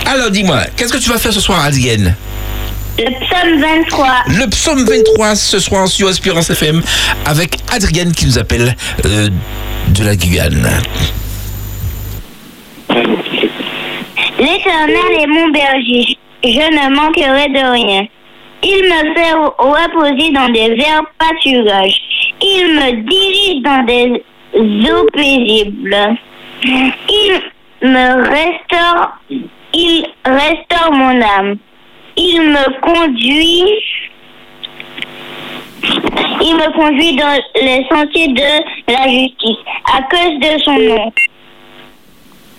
Alors, dis-moi, qu'est-ce que tu vas faire ce soir, Adrienne? Le psaume 23. Le psaume 23 ce soir sur Espérance FM avec Adrienne qui nous appelle euh, de la Guyane. L'Éternel est mon berger, je ne manquerai de rien. Il me fait reposer dans des verts pâturages. Il me dirige dans des eaux paisibles. Il me restaure, il restaure mon âme. Il me conduit, il me conduit dans les sentiers de la justice à cause de son nom.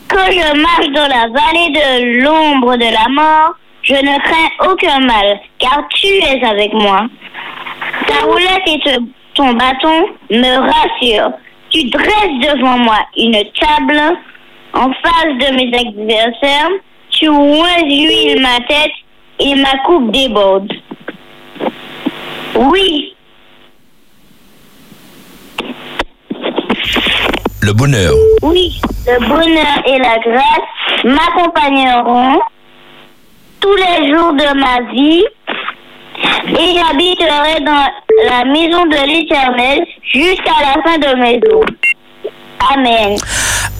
Quand je marche dans la vallée de l'ombre de la mort, je ne crains aucun mal, car tu es avec moi. Ta roulette et ton bâton me rassurent. Tu dresses devant moi une table en face de mes adversaires. Tu oins ma tête et ma coupe déborde. Oui, Le bonheur. Oui, le bonheur et la grâce m'accompagneront tous les jours de ma vie et j'habiterai dans la maison de l'Éternel jusqu'à la fin de mes jours. Amen.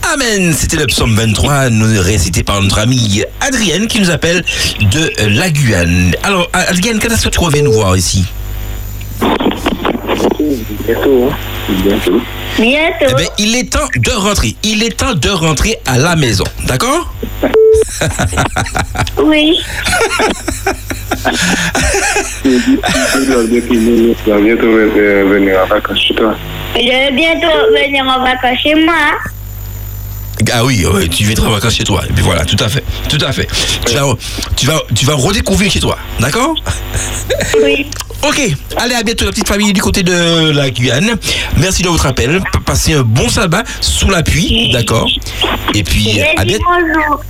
Amen. C'était le psaume 23, nous récité par notre amie Adrienne qui nous appelle de la Guyane. Alors, Adrienne, quand est-ce que tu reviens nous voir ici? Bientôt, hein. Bientôt. Bientôt. Eh ben, il est temps de rentrer. Il est temps de rentrer à la maison. D'accord? Oui. Tu vas bientôt venir en vacances chez toi. Je vais bientôt venir en vacances chez moi. Ah oui, ouais, tu viendras en vacances chez toi. Et puis voilà, tout à fait. Tout à fait. Tu vas, tu vas, tu vas redécouvrir chez toi. D'accord? Oui. Ok, allez à bientôt la petite famille du côté de la Guyane. Merci de votre appel. Passez un bon sabbat sous la pluie, d'accord? Et puis à bientôt. bonjour.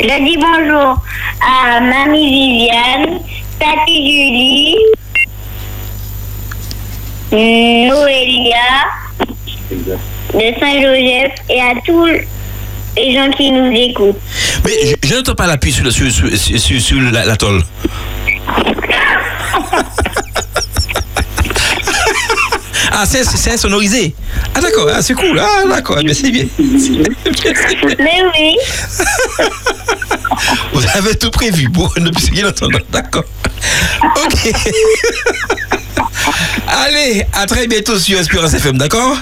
Je dis bonjour à Mamie Viviane, Tati Julie, Noélia de Saint-Joseph et à tous les gens qui nous écoutent. Mais je, je n'entends pas la pluie sur, sur, sur, sur- la, la tôle. Ah, c'est c'est insonorisé. Ah d'accord, ah, c'est cool. Ah d'accord, mais c'est bien. Mais oui. Vous avez tout prévu pour ne plus rien entendre. D'accord. Ok. Allez, à très bientôt sur Espérance FM, d'accord?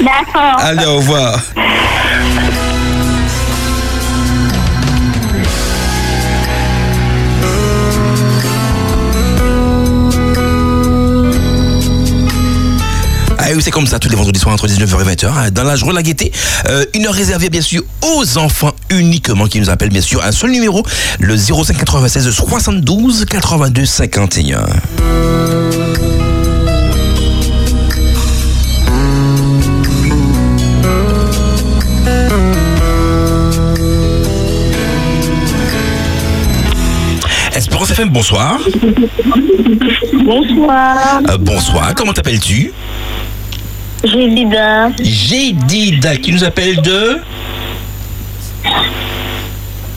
D'accord. Allez, au revoir. Oui, c'est comme ça tous les vendredis soirs entre 19h et 20h. hein, Dans la journée de la gaieté, euh, une heure réservée bien sûr aux enfants uniquement qui nous appellent bien sûr un seul numéro, le 05 96 72 82 51. Espérance FM, bonsoir. Bonsoir. Euh, bonsoir, comment t'appelles-tu? J'ai Dida. Gédida qui nous appelle de?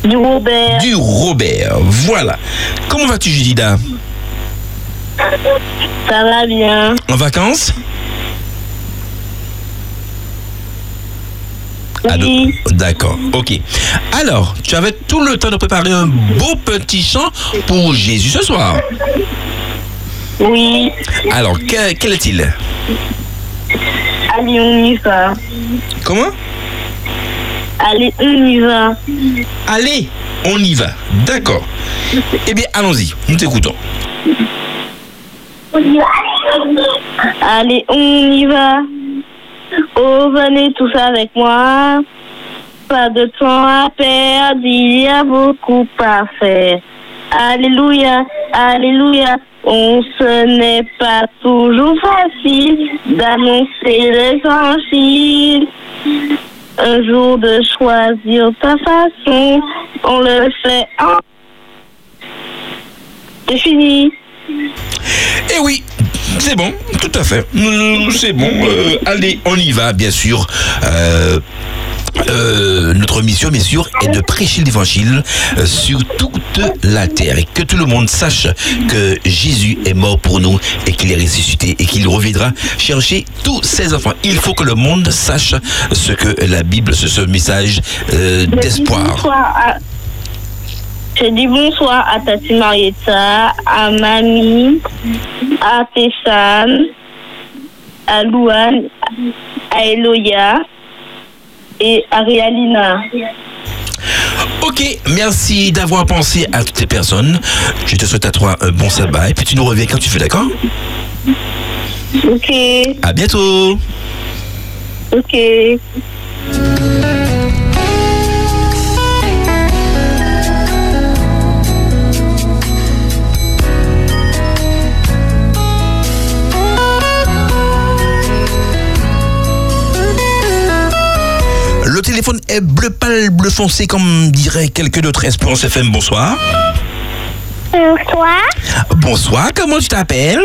Du Robert. Du Robert, voilà. Comment vas-tu Gédida Ça va bien. En vacances? Allô D'accord, ok. Alors, tu avais tout le temps de préparer un beau petit chant pour Jésus ce soir. Oui. Alors, que- quel est-il? Allez, on y va. Comment? Allez, on y va. Allez, on y va. D'accord. Eh bien, allons-y, nous t'écoutons. Allez, on y va. Oh, venez tous avec moi. Pas de temps à perdre, il y a beaucoup à faire. Alléluia, Alléluia. On ce n'est pas toujours facile d'annoncer l'évangile. Un jour de choisir ta façon, on le fait en. C'est fini. Eh oui, c'est bon, tout à fait. Euh, C'est bon. euh, allez, on y va, bien sûr. Euh, euh, notre mission, bien sûr, est de prêcher l'évangile euh, sur toute la terre et que tout le monde sache que Jésus est mort pour nous et qu'il est ressuscité et qu'il reviendra chercher tous ses enfants. Il faut que le monde sache ce que la Bible, ce, ce message euh, d'espoir. Je dis bonsoir à Tati Marietta, à Mamie, à Tessane, à Louane, à Eloya et à Réalina. Ok, merci d'avoir pensé à toutes ces personnes. Je te souhaite à toi un bon sabbat et puis tu nous reviens quand tu veux, d'accord? Ok, À bientôt ok. Le téléphone est bleu pâle, bleu foncé, comme dirait quelques d'autres Espérance FM. Bonsoir. Bonsoir, Bonsoir, comment tu t'appelles?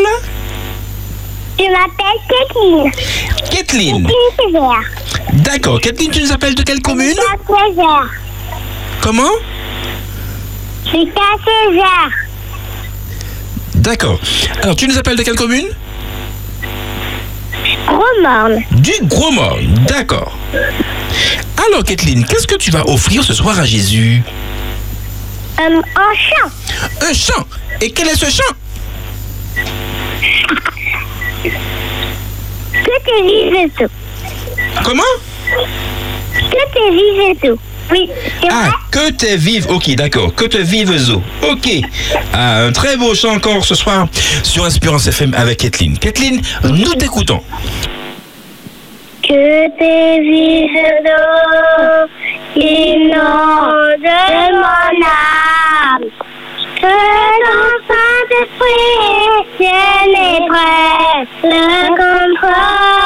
Je m'appelle Kathleen. Kathleen. D'accord. Kathleen, tu nous appelles de quelle commune? Comment? Je suis à. D'accord. Alors, tu nous appelles de quelle commune? Romorne. Du Gros Mort. D'accord. Alors, Kathleen, qu'est-ce que tu vas offrir ce soir à Jésus? Euh, un chant. Un chant. Et quel est ce chant? Que vives tout. Comment? Que tout. Oui, Ah, que t'es vive. Ok, d'accord. Que te vive Zo. Ok. Ah, un très beau chant encore ce soir sur Espérance FM avec Kathleen. Kathleen, nous t'écoutons. Que tes vives d'eau inondent mon âme. Que ton Saint-Esprit tienne et prête le contrôle.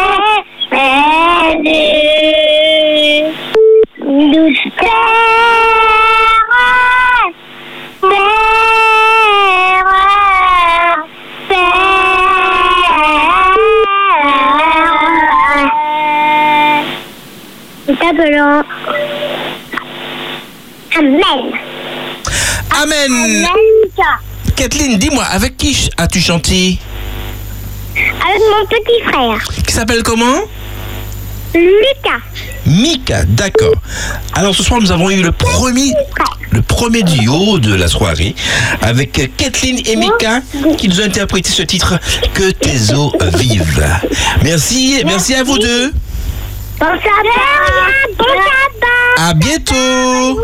Kathleen, dis-moi, avec qui as-tu chanté? Avec mon petit frère, Qui s'appelle comment? Lucas. Mika, d'accord. Alors ce soir, nous avons eu le premier, le premier duo de la soirée avec Kathleen et Mika qui nous ont interprété ce titre Que tes eaux vivent. Merci, merci à vous deux. Bon sabbat. Bon sabbat. À bientôt.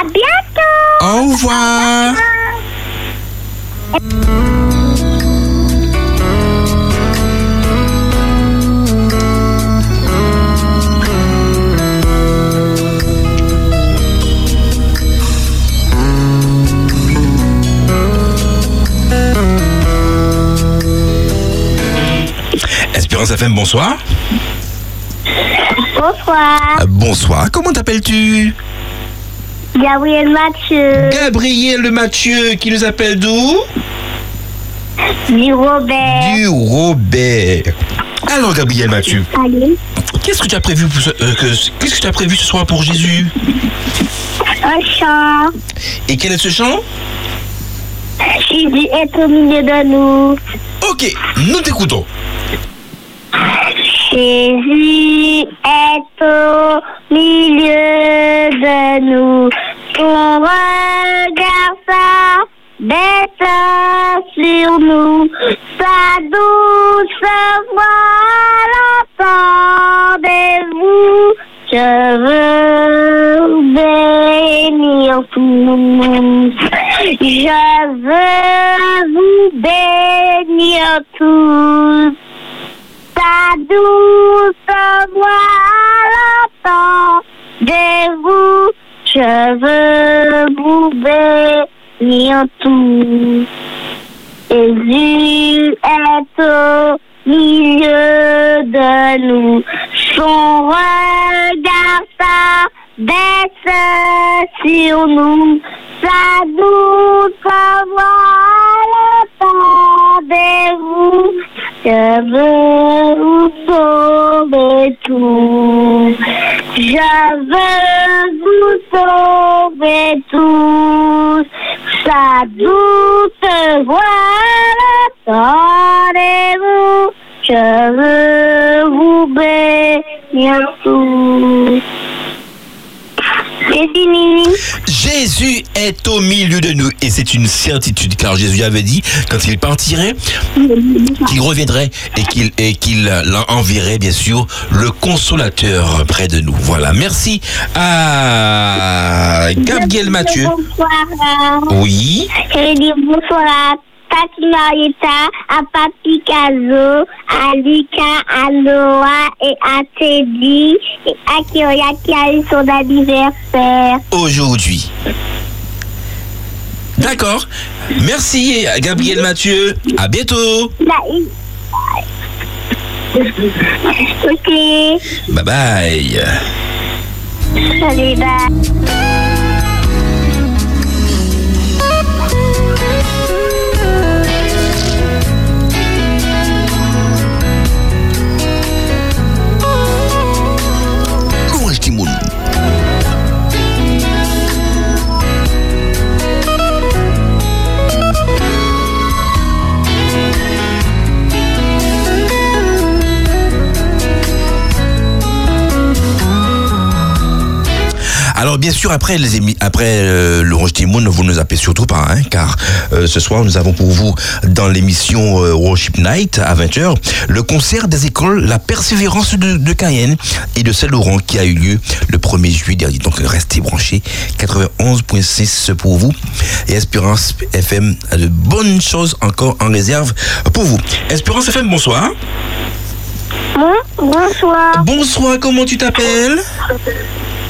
À bientôt. Au revoir. Espérance FM, bonsoir. Bonsoir. Euh, Bonsoir, comment t'appelles-tu? Gabriel Mathieu. Gabriel Mathieu qui nous appelle d'où? Du Robert. Du Robert. Alors Gabriel Mathieu, Allez. qu'est-ce que tu as prévu pour ce, euh, que- qu'est-ce que tu as prévu ce soir pour Jésus? Un chant. Et quel est ce chant? Jésus est au milieu de nous. Ok, nous t'écoutons. Jésus est au milieu de nous. Son regard s'abaisse sur nous. Sa douce voix l'entendez-vous. Je veux bénir tous. Je veux vous bénir tous. Ta douce voix l'entendez-vous. Je veux vous bénir tous. Jésus est au milieu de nous. Son regard sur nous. Sa douce voix l'entendez-vous. Je veux vous sauver tous. Je veux vous sauver tous. Sa douce voix l'entendez-vous. Je veux vous bénir tous. C'est fini. Jésus est au milieu de nous et c'est une certitude car Jésus avait dit quand il partirait qu'il reviendrait et qu'il et qu'il enverrait bien sûr le consolateur près de nous. Voilà, merci à Gabriel Mathieu. Bonsoir. Oui. Je vais dire bonsoir à Tati Marietta, à Papi Caso, à Lucas, à Noah et à Teddy et à Kyoya qui a eu son anniversaire. Aujourd'hui. D'accord. Merci Gabriel Mathieu. À bientôt. Ok. Bye bye. Salut, bye. Alors bien sûr après les émi- après euh, le Roche vous ne nous appelez surtout pas hein, car euh, ce soir nous avons pour vous dans l'émission euh, Worship Night à 20h le concert des écoles La Persévérance de, de Cayenne et de Saint-Laurent qui a eu lieu le 1er juillet dernier. Donc restez branchés 91.6 pour vous et Espérance FM a de bonnes choses encore en réserve pour vous. Espérance FM bonsoir. bonsoir. Bonsoir, comment tu t'appelles?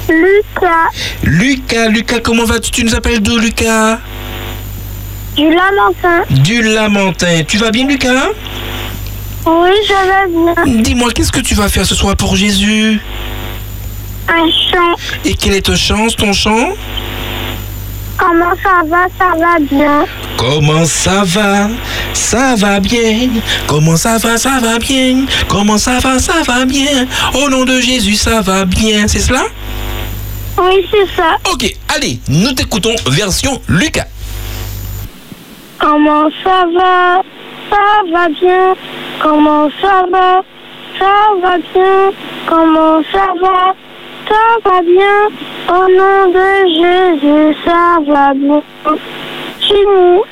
Lucas, Lucas, Lucas, comment vas-tu? Tu nous appelles d'où, Lucas? Du Lamentin. Du Lamentin. Tu vas bien, Lucas Oui, je vais bien. Dis-moi, qu'est-ce que tu vas faire ce soir pour Jésus? Un chant. Et quel est ton chant, ton chant? Comment ça va? Ça va bien. Comment ça va? Ça va bien. Comment ça va? Ça va bien. Comment ça va? Ça va bien. Au nom de Jésus, ça va bien. C'est cela? Oui, c'est ça. Ok, allez, nous t'écoutons version Lucas. Comment ça va? Ça va bien. Comment ça va? Ça va bien. Comment ça va? Ça va bien. Au nom de Jésus, ça va bien. Chimou.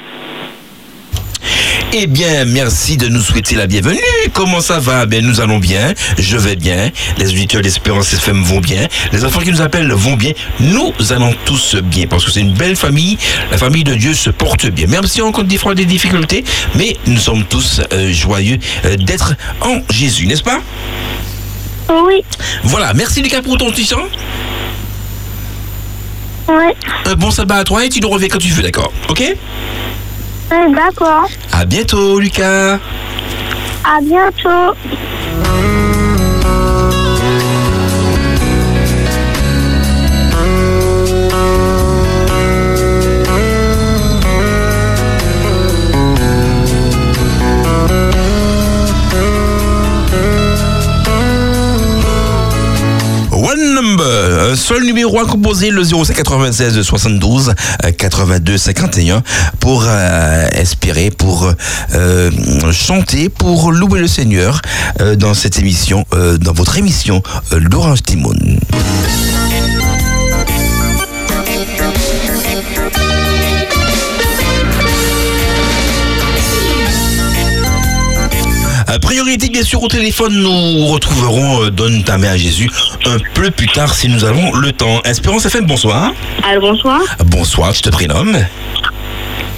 Eh bien, merci de nous souhaiter la bienvenue. Comment ça va? Ben, nous allons bien. Je vais bien. Les auditeurs d'Espérance FM vont bien. Les enfants qui nous appellent vont bien. Nous allons tous bien parce que c'est une belle famille. La famille de Dieu se porte bien. Même si on rencontre des fois des difficultés, mais nous sommes tous euh, joyeux euh, d'être en Jésus, n'est-ce pas? Oui. Voilà. Merci Lucas pour ton petit chant. Oui. Un bon sabbat à toi et tu nous reviens quand tu veux, d'accord? Ok? D'accord. À bientôt, Lucas. À bientôt. Un seul numéro à composer, le 0596 72 euh, 82 51 pour euh, espérer, pour euh, chanter, pour louer le Seigneur euh, dans cette émission, euh, dans votre émission euh, l'Orange Euh, Priorité bien sûr au téléphone, nous retrouverons euh, Donne ta main à Jésus un peu plus tard si nous avons le temps. Espérance FM, bonsoir. Alors, bonsoir. Bonsoir, je te prénomme.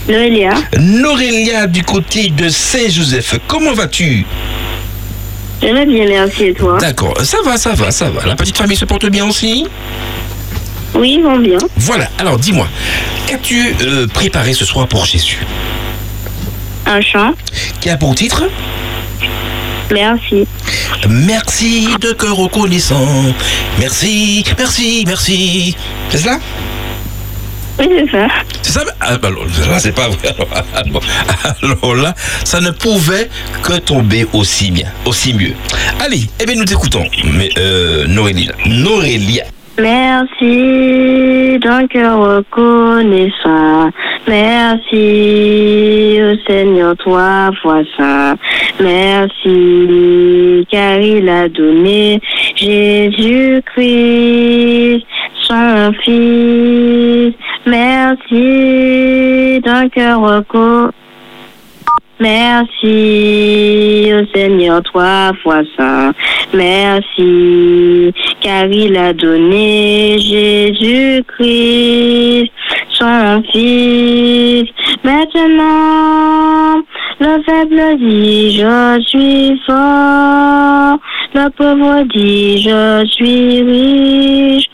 Noélia. Norélia du côté de Saint-Joseph, comment vas-tu? Je vais bien, merci, et toi? D'accord, ça va, ça va, ça va. La petite famille se porte bien aussi? Oui, ils vont bien. Voilà, alors dis-moi, qu'as-tu euh, préparé ce soir pour Jésus? Un chant. Qui a pour titre? Merci. Merci de cœur reconnaissant. Merci, merci, merci. C'est cela? Oui, c'est ça. C'est ça? Ah, bah, alors, Là, c'est pas vrai. Alors, alors là, ça ne pouvait que tomber aussi bien, aussi mieux. Allez, eh bien, nous écoutons. Mais, euh. Noélia. Merci d'un cœur reconnaissant. Merci au Seigneur, toi, vois ça. Merci car il a donné Jésus-Christ, son Fils. Merci d'un cœur reconnaissant. Merci au Seigneur, toi, fois ça. Merci, car il a donné Jésus-Christ, son Fils. Maintenant, le faible dit, je suis fort. Le pauvre dit, je suis riche.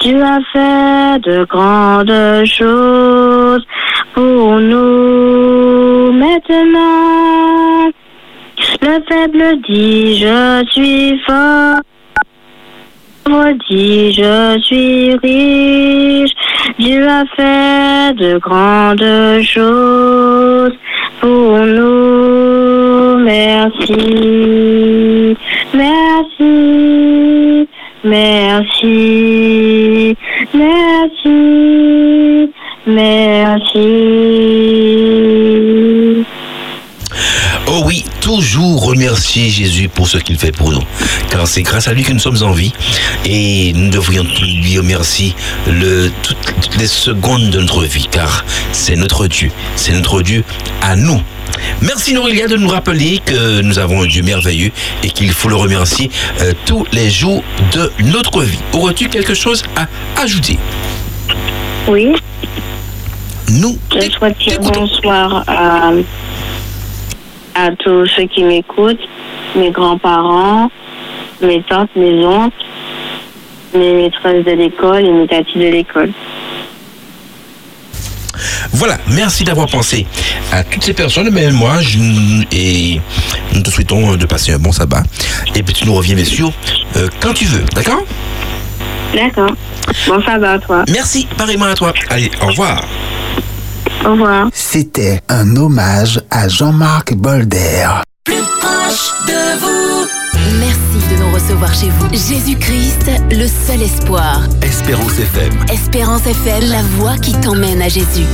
Tu as fait de grandes choses pour nous maintenant. Le faible dit je suis fort. Le dit je suis riche. Dieu a fait de grandes choses pour nous. Merci. Merci. Merci. Merci. Merci. Toujours remercier Jésus pour ce qu'il fait pour nous. Car c'est grâce à lui que nous sommes en vie. Et nous devrions lui remercier le, toutes, toutes les secondes de notre vie. Car c'est notre Dieu. C'est notre Dieu à nous. Merci Norélia de nous rappeler que nous avons un Dieu merveilleux et qu'il faut le remercier euh, tous les jours de notre vie. Aurais-tu quelque chose à ajouter? Oui. Nous. Je souhaite dire bonsoir à, à tous ceux qui m'écoutent, mes grands-parents, mes tantes, mes oncles, mes maîtresses de l'école et mes tatis de l'école. Voilà, merci d'avoir pensé à toutes ces personnes, mais moi, je, et nous te souhaitons de passer un bon sabbat. Et puis tu nous reviens, bien sûr, euh, quand tu veux, d'accord? D'accord. Bon sabbat à toi. Merci, pareillement à toi. Allez, au revoir. Au revoir. C'était un hommage à Jean-Marc Bolder. Plus proche de vous. Merci de nous recevoir chez vous. Jésus-Christ, le seul espoir. Espérance FM. Espérance FM, la voix qui t'emmène à Jésus.